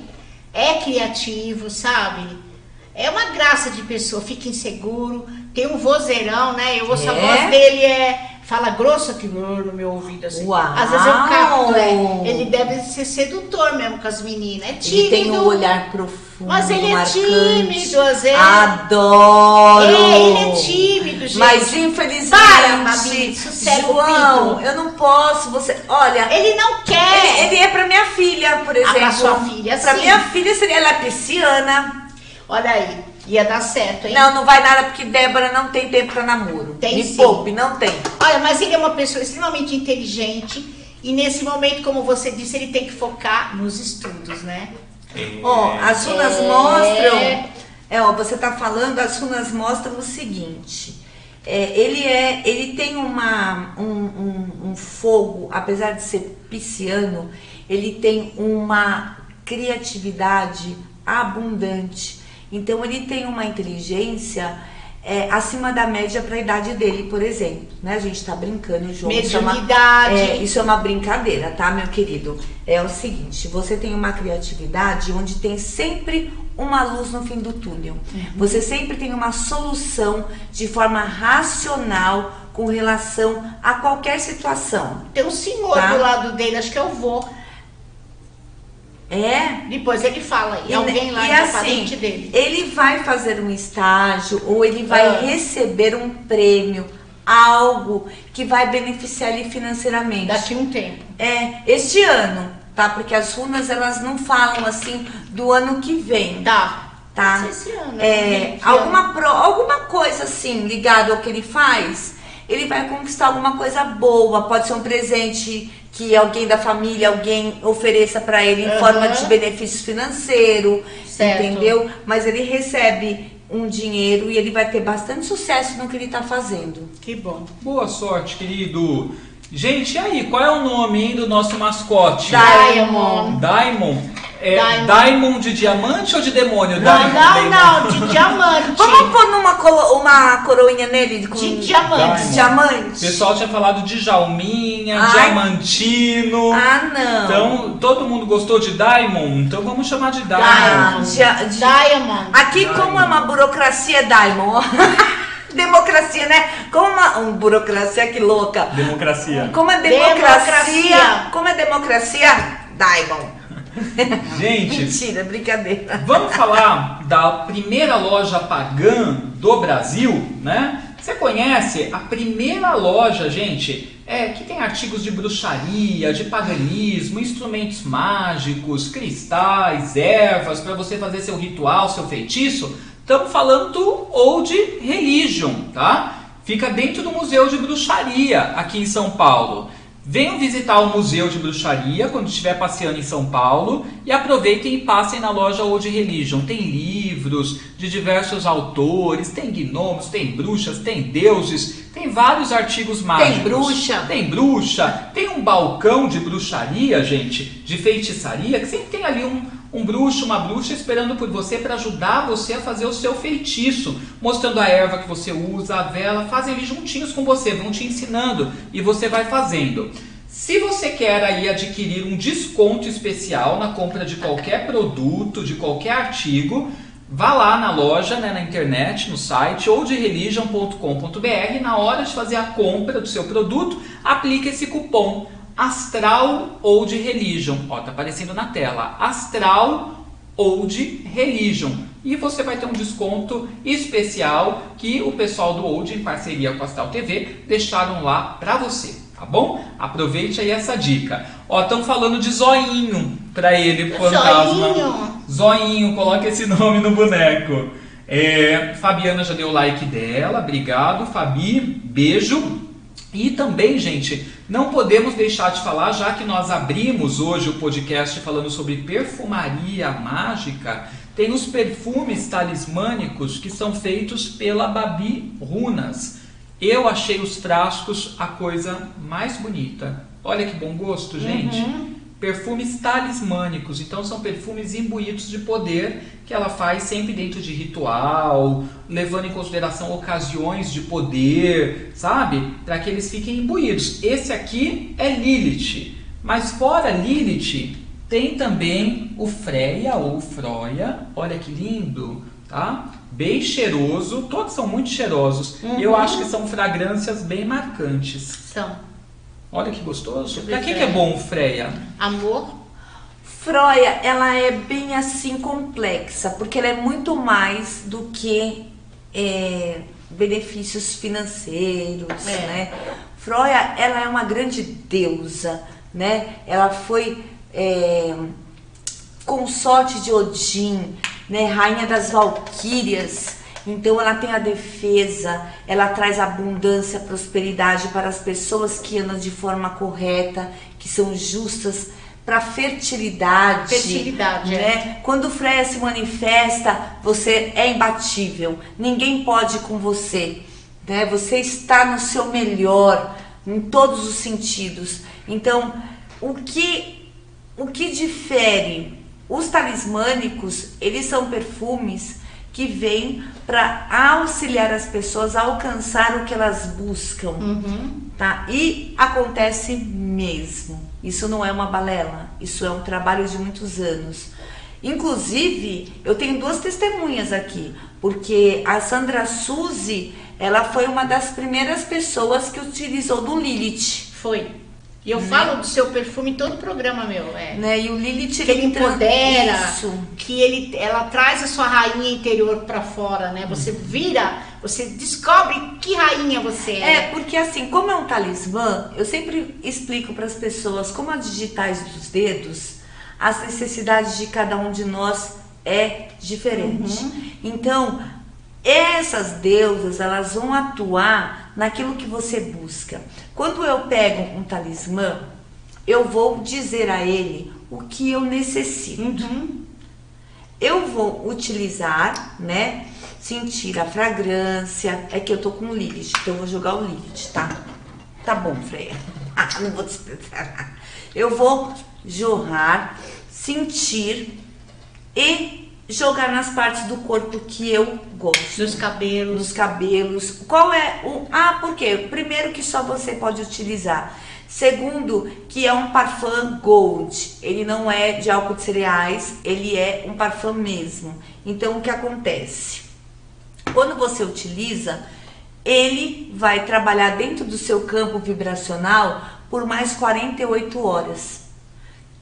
É criativo, sabe? É uma graça de pessoa. Fica inseguro. Tem um vozeirão, né? Eu ouço é? a voz dele é fala grosso aqui no meu ouvido assim. Uau. Às vezes eu capto, é. Ele deve ser sedutor mesmo com as meninas. É tímido. Ele tem um olhar profundo. Mas ele marcante. é tímido, às vezes. Adoro! É, ele é tímido, gente. Mas infelizmente. Para, Mabi, João, eu não posso. Você. Olha. Ele não quer. Ele, ele é pra minha filha, por exemplo. Ah, pra sua filha, Pra minha filha seria ela é pisciana. Olha aí. Ia dar certo, hein? Não, não vai nada porque Débora não tem tempo para namoro. Tem Me sim. poupe, não tem. Olha, mas ele é uma pessoa extremamente inteligente e nesse momento, como você disse, ele tem que focar nos estudos, né? Ó, oh, as runas é... mostram. É, ó, você tá falando, as runas mostram o seguinte. É, ele é, ele tem uma, um, um, um fogo, apesar de ser pisciano, ele tem uma criatividade abundante então ele tem uma inteligência é, acima da média para a idade dele, por exemplo. Né? A gente está brincando, João. Mediunidade. Isso, é, é, isso é uma brincadeira, tá, meu querido? É o seguinte: você tem uma criatividade onde tem sempre uma luz no fim do túnel. Uhum. Você sempre tem uma solução de forma racional com relação a qualquer situação. Tem um senhor tá? do lado dele, acho que eu vou é. Depois ele fala, e, e alguém lá e que é assim, parente dele. Ele vai fazer um estágio ou ele vai ah. receber um prêmio, algo que vai beneficiar ele financeiramente. Daqui um tempo. É, este ano, tá? Porque as runas elas não falam assim do ano que vem. Tá. Tá? Esse ano, é, alguma, pro, alguma coisa assim ligada ao que ele faz, ele vai conquistar alguma coisa boa. Pode ser um presente que alguém da família, alguém ofereça para ele em uhum. forma de benefício financeiro, certo. entendeu? Mas ele recebe um dinheiro e ele vai ter bastante sucesso no que ele está fazendo. Que bom. Boa sorte, querido. Gente, e aí, qual é o nome hein, do nosso mascote? Diamond. Diamond. É Diamond. Diamond de diamante ou de demônio? Não, Diamond, não, não, de diamante. <laughs> Vamos pôr numa colo uma coroinha nele com de diamante. diamante. O pessoal tinha falado de Jalminha, Ai. Diamantino. Ah, não. Então, todo mundo gostou de Diamond, então vamos chamar de Diamond. Diamond. Diamond. Aqui, Diamond. como é uma burocracia, é Diamond. <laughs> democracia, né? Como uma um, burocracia que louca. Democracia. Como é democracia? democracia. Como é democracia? Diamond. <laughs> Gente, mentira, brincadeira. Vamos falar da primeira loja pagã do Brasil, né? Você conhece a primeira loja, gente, é que tem artigos de bruxaria, de paganismo, instrumentos mágicos, cristais, ervas para você fazer seu ritual, seu feitiço? Estamos falando do Old Religion, tá? Fica dentro do Museu de Bruxaria aqui em São Paulo. Venham visitar o Museu de Bruxaria quando estiver passeando em São Paulo e aproveitem e passem na loja Old Religion. Tem livros de diversos autores, tem gnomos, tem bruxas, tem deuses, tem vários artigos mágicos. Tem bruxa. Tem bruxa. Tem um balcão de bruxaria, gente, de feitiçaria, que sempre tem ali um, um bruxo, uma bruxa esperando por você para ajudar você a fazer o seu feitiço, mostrando a erva que você usa, a vela, fazem ali juntinhos com você, vão te ensinando e você vai fazendo. Se você quer aí adquirir um desconto especial na compra de qualquer produto, de qualquer artigo, vá lá na loja, né, na internet, no site ou de religion.com.br, na hora de fazer a compra do seu produto, aplique esse cupom Astral ou de Religion. Ó, tá aparecendo na tela. Astral ou de Religion. E você vai ter um desconto especial que o pessoal do Old, em parceria com a Astral TV, deixaram lá para você. Tá bom? Aproveite aí essa dica. Ó, estão falando de zoinho para ele, fantasma. Zoinho. Zoinho, coloca esse <laughs> nome no boneco. É, Fabiana já deu o like dela, obrigado. Fabi, beijo. E também, gente, não podemos deixar de falar, já que nós abrimos hoje o podcast falando sobre perfumaria mágica, tem os perfumes talismânicos que são feitos pela Babi Runas. Eu achei os frascos a coisa mais bonita. Olha que bom gosto, gente. Uhum perfumes talismânicos. Então são perfumes imbuídos de poder que ela faz sempre dentro de ritual, levando em consideração ocasiões de poder, sabe? Para que eles fiquem imbuídos. Esse aqui é Lilith, mas fora Lilith tem também o Freya ou Froia. Olha que lindo, tá? Bem cheiroso, todos são muito cheirosos. Uhum. E eu acho que são fragrâncias bem marcantes. São. Olha que gostoso. Pra que, que é bom Freia? Amor. Froia, ela é bem assim complexa, porque ela é muito mais do que é, benefícios financeiros, é. né? Froia, ela é uma grande deusa, né? Ela foi é, consorte de Odin, né? Rainha das Valquírias. Então ela tem a defesa, ela traz abundância, prosperidade para as pessoas que andam de forma correta, que são justas para fertilidade. Fertilidade, né? É. Quando Freia se manifesta, você é imbatível. Ninguém pode com você, né? Você está no seu melhor em todos os sentidos. Então, o que o que difere os talismânicos, eles são perfumes que vêm para auxiliar as pessoas a alcançar o que elas buscam, uhum. tá? E acontece mesmo. Isso não é uma balela, isso é um trabalho de muitos anos. Inclusive, eu tenho duas testemunhas aqui, porque a Sandra Suzy, ela foi uma das primeiras pessoas que utilizou do Lilith. Foi. E eu né? falo do seu perfume em todo o programa meu, é. Né? E o Lilith que ele empodera, isso. que ele, ela traz a sua rainha interior para fora, né? Você uhum. vira, você descobre que rainha você é. É, porque assim, como é um talismã, eu sempre explico para as pessoas como as digitais dos dedos, as necessidades de cada um de nós é diferente. Uhum. Então, essas deusas, elas vão atuar naquilo que você busca. Quando eu pego um talismã, eu vou dizer a ele o que eu necessito. Uhum. Eu vou utilizar, né? Sentir a fragrância. É que eu tô com Lilith, então eu vou jogar o Lilith, tá? Tá bom, Freia. <laughs> Ah, não vou te. Eu vou jorrar, sentir e jogar nas partes do corpo que eu gosto. Nos cabelos. Nos cabelos. Qual é o. Ah, por quê? Primeiro, que só você pode utilizar. Segundo, que é um parfum gold. Ele não é de álcool de cereais, ele é um parfum mesmo. Então, o que acontece? Quando você utiliza, ele vai trabalhar dentro do seu campo vibracional por mais 48 horas.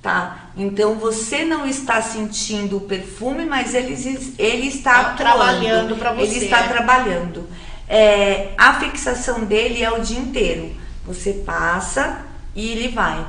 Tá? Então você não está sentindo o perfume, mas ele, ele está tá trabalhando para você. Ele está trabalhando. É, a fixação dele é o dia inteiro. Você passa e ele vai.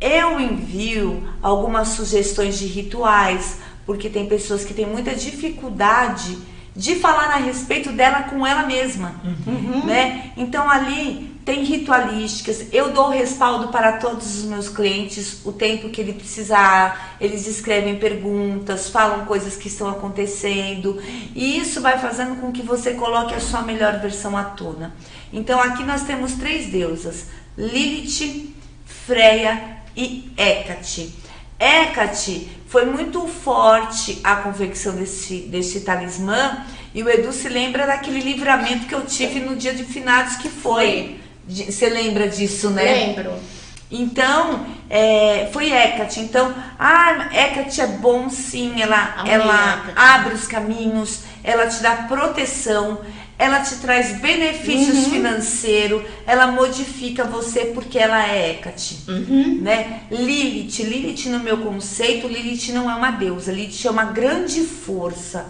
Eu envio algumas sugestões de rituais, porque tem pessoas que têm muita dificuldade de falar a respeito dela com ela mesma, uhum. né? Então ali tem ritualísticas, eu dou respaldo para todos os meus clientes o tempo que ele precisar, eles escrevem perguntas, falam coisas que estão acontecendo, e isso vai fazendo com que você coloque a sua melhor versão à tona. Então aqui nós temos três deusas: Lilith, Freya e Hecate. Hecate foi muito forte a confecção desse, desse talismã e o Edu se lembra daquele livramento que eu tive no dia de finados que foi. Você lembra disso, né? Lembro. Então, é, foi Hecate. Então, ah, Hecate é bom sim, ela, ela abre os caminhos, ela te dá proteção, ela te traz benefícios uhum. financeiros, ela modifica você porque ela é Hecate, uhum. né? Lilith, Lilith no meu conceito, Lilith não é uma deusa, Lilith é uma grande força.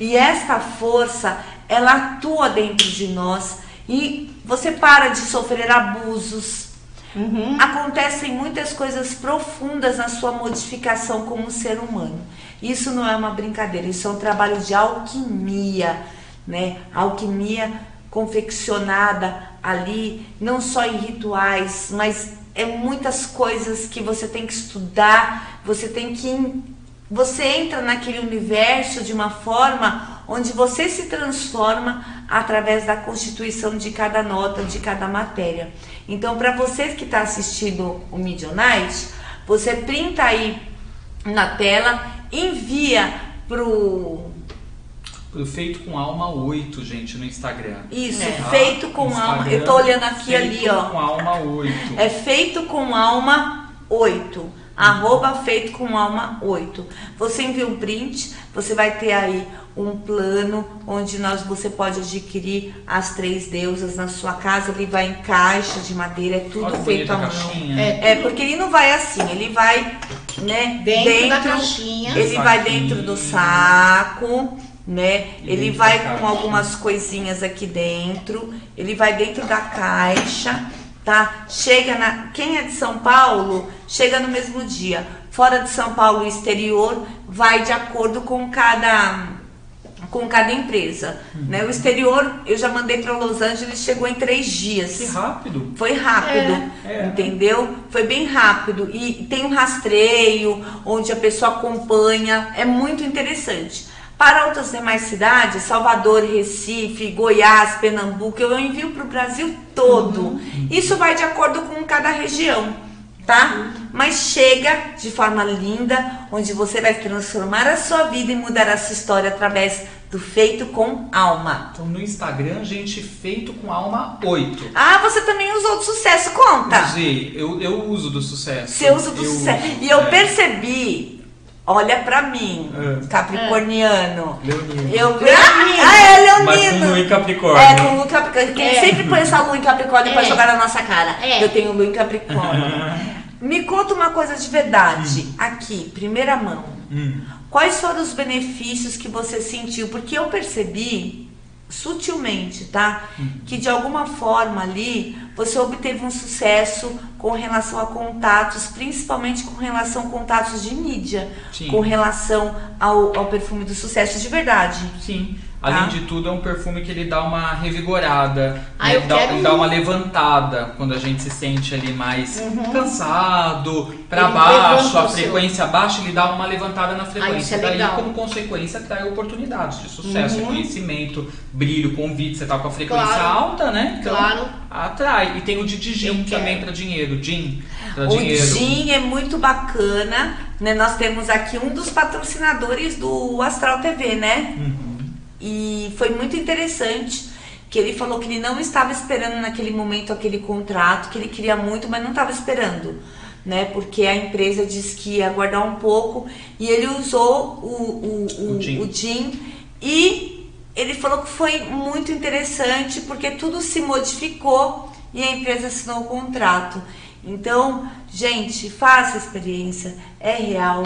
E esta força, ela atua dentro de nós e você para de sofrer abusos. Uhum. Acontecem muitas coisas profundas na sua modificação como ser humano. Isso não é uma brincadeira, isso é um trabalho de alquimia, né? Alquimia confeccionada ali, não só em rituais, mas é muitas coisas que você tem que estudar, você tem que você entra naquele universo de uma forma onde você se transforma através da constituição de cada nota, de cada matéria. Então, para você que está assistindo o Midnight, você printa aí na tela, envia pro Feito com Alma 8, gente, no Instagram. Isso, é. feito com Instagram, alma. Eu tô olhando aqui ali, ó. Feito com Alma 8. É feito com Alma 8 arroba feito com alma 8. Você envia um print, você vai ter aí um plano onde nós, você pode adquirir as três deusas na sua casa. Ele vai em caixa de madeira, é tudo Olha feito à mão. É, é, porque ele não vai assim, ele vai né, dentro, dentro da caixinha. Ele vai dentro do saco né? Ele vai com algumas coisinhas aqui dentro, ele vai dentro da caixa tá? Chega na quem é de São Paulo, chega no mesmo dia. Fora de São Paulo, o exterior vai de acordo com cada com cada empresa, uhum. né? O exterior eu já mandei para Los Angeles, chegou em três dias. Que rápido. Foi rápido, é. é. entendeu? Foi bem rápido e tem um rastreio onde a pessoa acompanha, é muito interessante. Para outras demais cidades, Salvador, Recife, Goiás, Pernambuco, eu envio para o Brasil todo. Uhum. Isso vai de acordo com cada região, tá? Uhum. Mas chega de forma linda, onde você vai transformar a sua vida e mudar a sua história através do Feito com Alma. Então no Instagram, gente, Feito com Alma 8. Ah, você também usou do sucesso, conta. Usei, eu, eu uso do sucesso. Você usa do eu sucesso. Uso, e eu é. percebi Olha pra mim, é. capricorniano. Leonino. Eu, Leonino. Ah, é Leonino. Mas com lua em Capricórnio. É, com lua em Capricórnio. Quem é. sempre põe essa lua em Capricórnio é. pra jogar na nossa cara. É. Eu tenho lua em Capricórnio. <laughs> Me conta uma coisa de verdade, hum. aqui, primeira mão. Hum. Quais foram os benefícios que você sentiu? Porque eu percebi sutilmente, tá? Hum. Que de alguma forma ali você obteve um sucesso com relação a contatos, principalmente com relação a contatos de mídia, Sim. com relação ao, ao perfume do sucesso de verdade. Sim. Além tá. de tudo, é um perfume que ele dá uma revigorada, ah, né? ele, dá, ele dá, uma levantada quando a gente se sente ali mais uhum. cansado, para baixo, a frequência baixa, ele dá uma levantada na frequência. Ah, é Daí, como consequência, traz oportunidades de sucesso, uhum. reconhecimento, brilho, convite. Você tá com a frequência claro. alta, né? Então, claro. atrai. E tem o de Gin também para dinheiro. Gin. Pra o dinheiro. Gin é muito bacana. Né? Nós temos aqui um dos patrocinadores do Astral TV, né? Uhum. E foi muito interessante que ele falou que ele não estava esperando naquele momento aquele contrato, que ele queria muito, mas não estava esperando, né? Porque a empresa disse que ia aguardar um pouco e ele usou o, o, o, o, o gin e ele falou que foi muito interessante porque tudo se modificou e a empresa assinou o contrato. Então, gente, faça a experiência, é real.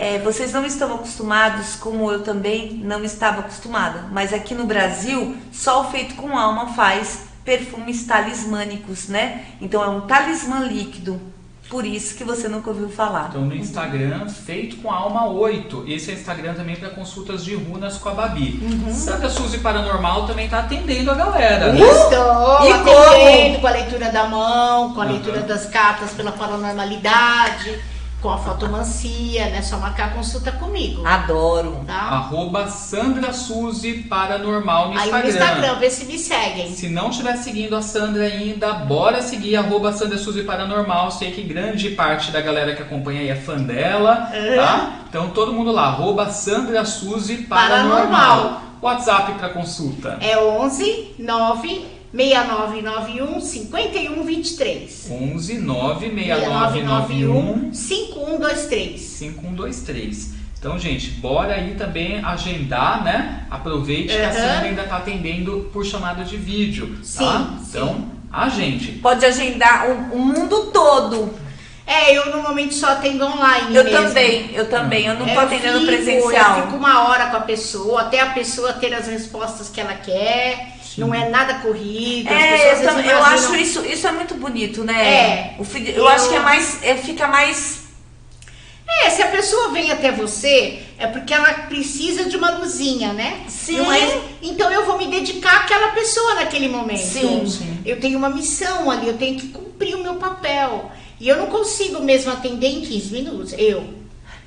É, vocês não estão acostumados, como eu também não estava acostumada, mas aqui no Brasil, só o feito com alma faz perfumes talismânicos, né? Então é um talismã líquido por isso que você nunca ouviu falar. Então no Instagram, feito com a Alma 8. Esse é o Instagram também para consultas de runas com a Babi. Uhum. Santa Suzy Paranormal também está atendendo a galera. Uh! Estou e atendendo como? com a leitura da mão, com a uhum. leitura das cartas pela paranormalidade com a fotomancia, né? Só marcar consulta comigo. Adoro. Tá? Arroba Sandra Suzy Paranormal no Instagram. Aí no Instagram, vê se me seguem. Se não estiver seguindo a Sandra ainda, bora seguir arroba Sandra Suzy Paranormal. Sei que grande parte da galera que acompanha aí é fã dela, uhum. tá? Então todo mundo lá, arroba Sandra Suzy Paranormal. Paranormal. WhatsApp para consulta. É 11 9 6991 5123. 11 96991 5123. 5123. Então, gente, bora aí também agendar, né? Aproveite uhum. que a Sandra ainda está atendendo por chamada de vídeo. Tá? Sim. Tá? Então, sim. a gente. Pode agendar o, o mundo todo. É, eu normalmente só atendo online. Eu mesmo. também, eu também. Eu não é, tô atendendo fico, presencial. Eu fico uma hora com a pessoa, até a pessoa ter as respostas que ela quer. Sim. Não é nada corrido. É, eu, também, eu acho isso, isso é muito bonito, né? É. O, eu, eu acho que é mais. É, fica mais. É, se a pessoa vem até você, é porque ela precisa de uma luzinha, né? Sim. então eu vou me dedicar àquela pessoa naquele momento. Sim, sim. Eu tenho uma missão ali, eu tenho que cumprir o meu papel. E eu não consigo mesmo atender em 15 minutos. Eu.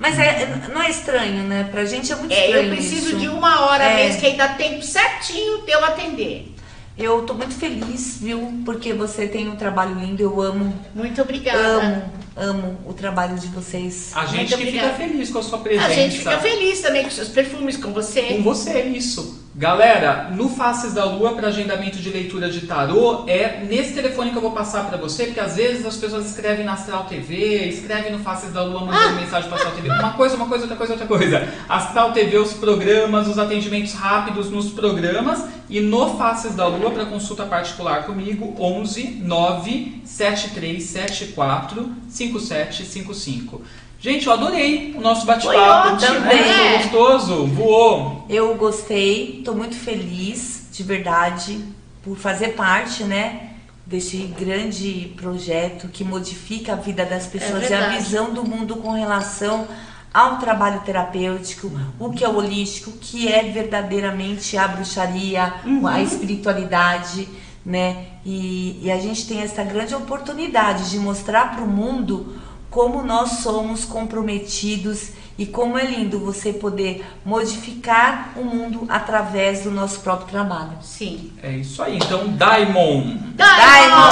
Mas é, não é estranho, né? Pra gente é muito é, estranho. Eu preciso isso. de uma hora é. mesmo, que aí dá tempo certinho de eu atender. Eu tô muito feliz, viu? Porque você tem um trabalho lindo, eu amo. Muito obrigada. Amo, amo o trabalho de vocês. A gente muito que obrigada. fica feliz com a sua presença. A gente fica feliz também com seus perfumes, com você. Com você, isso. Galera, no Faces da Lua para agendamento de leitura de tarô é nesse telefone que eu vou passar para você, porque às vezes as pessoas escrevem na Astral TV, escrevem no Faces da Lua, mandando ah. mensagem para Astral TV. Uma coisa, uma coisa, outra coisa, outra coisa. Astral TV, os programas, os atendimentos rápidos nos programas e no Faces da Lua para consulta particular comigo, 11 9 7374 5755. Gente, eu adorei o nosso bate-papo. Também. É. gostoso, voou. Eu gostei, estou muito feliz, de verdade, por fazer parte, né? Desse grande projeto que modifica a vida das pessoas é e a visão do mundo com relação ao trabalho terapêutico, o que é o holístico, o que é verdadeiramente a bruxaria, uhum. a espiritualidade, né? E, e a gente tem essa grande oportunidade de mostrar para o mundo como nós somos comprometidos e como é lindo você poder modificar o mundo através do nosso próprio trabalho. Sim. É isso aí. Então, Daimon. Daimon!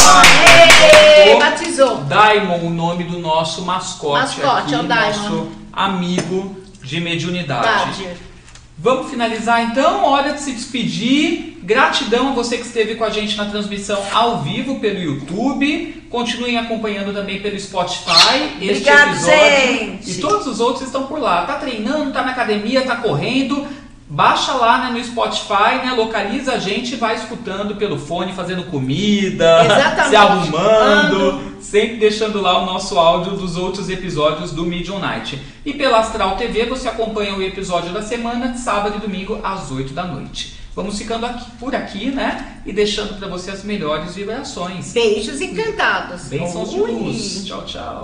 Daimon. Batizou. Daimon, o nome do nosso mascote. Mascote, aqui, é o Daimon. Nosso amigo de mediunidade. Verdade. Vamos finalizar então, hora de se despedir. Gratidão a você que esteve com a gente na transmissão ao vivo pelo YouTube. Continuem acompanhando também pelo Spotify este episódio. Gente. E todos os outros estão por lá. Tá treinando, tá na academia, tá correndo. Baixa lá né, no Spotify, né, localiza a gente e vai escutando pelo fone, fazendo comida, <laughs> Exatamente. se arrumando, sempre deixando lá o nosso áudio dos outros episódios do Medium Night. E pela Astral TV você acompanha o episódio da semana de sábado e domingo às 8 da noite. Vamos ficando aqui, por aqui, né? E deixando para você as melhores vibrações. Beijos encantados. Bênçãos de luz. Tchau, tchau.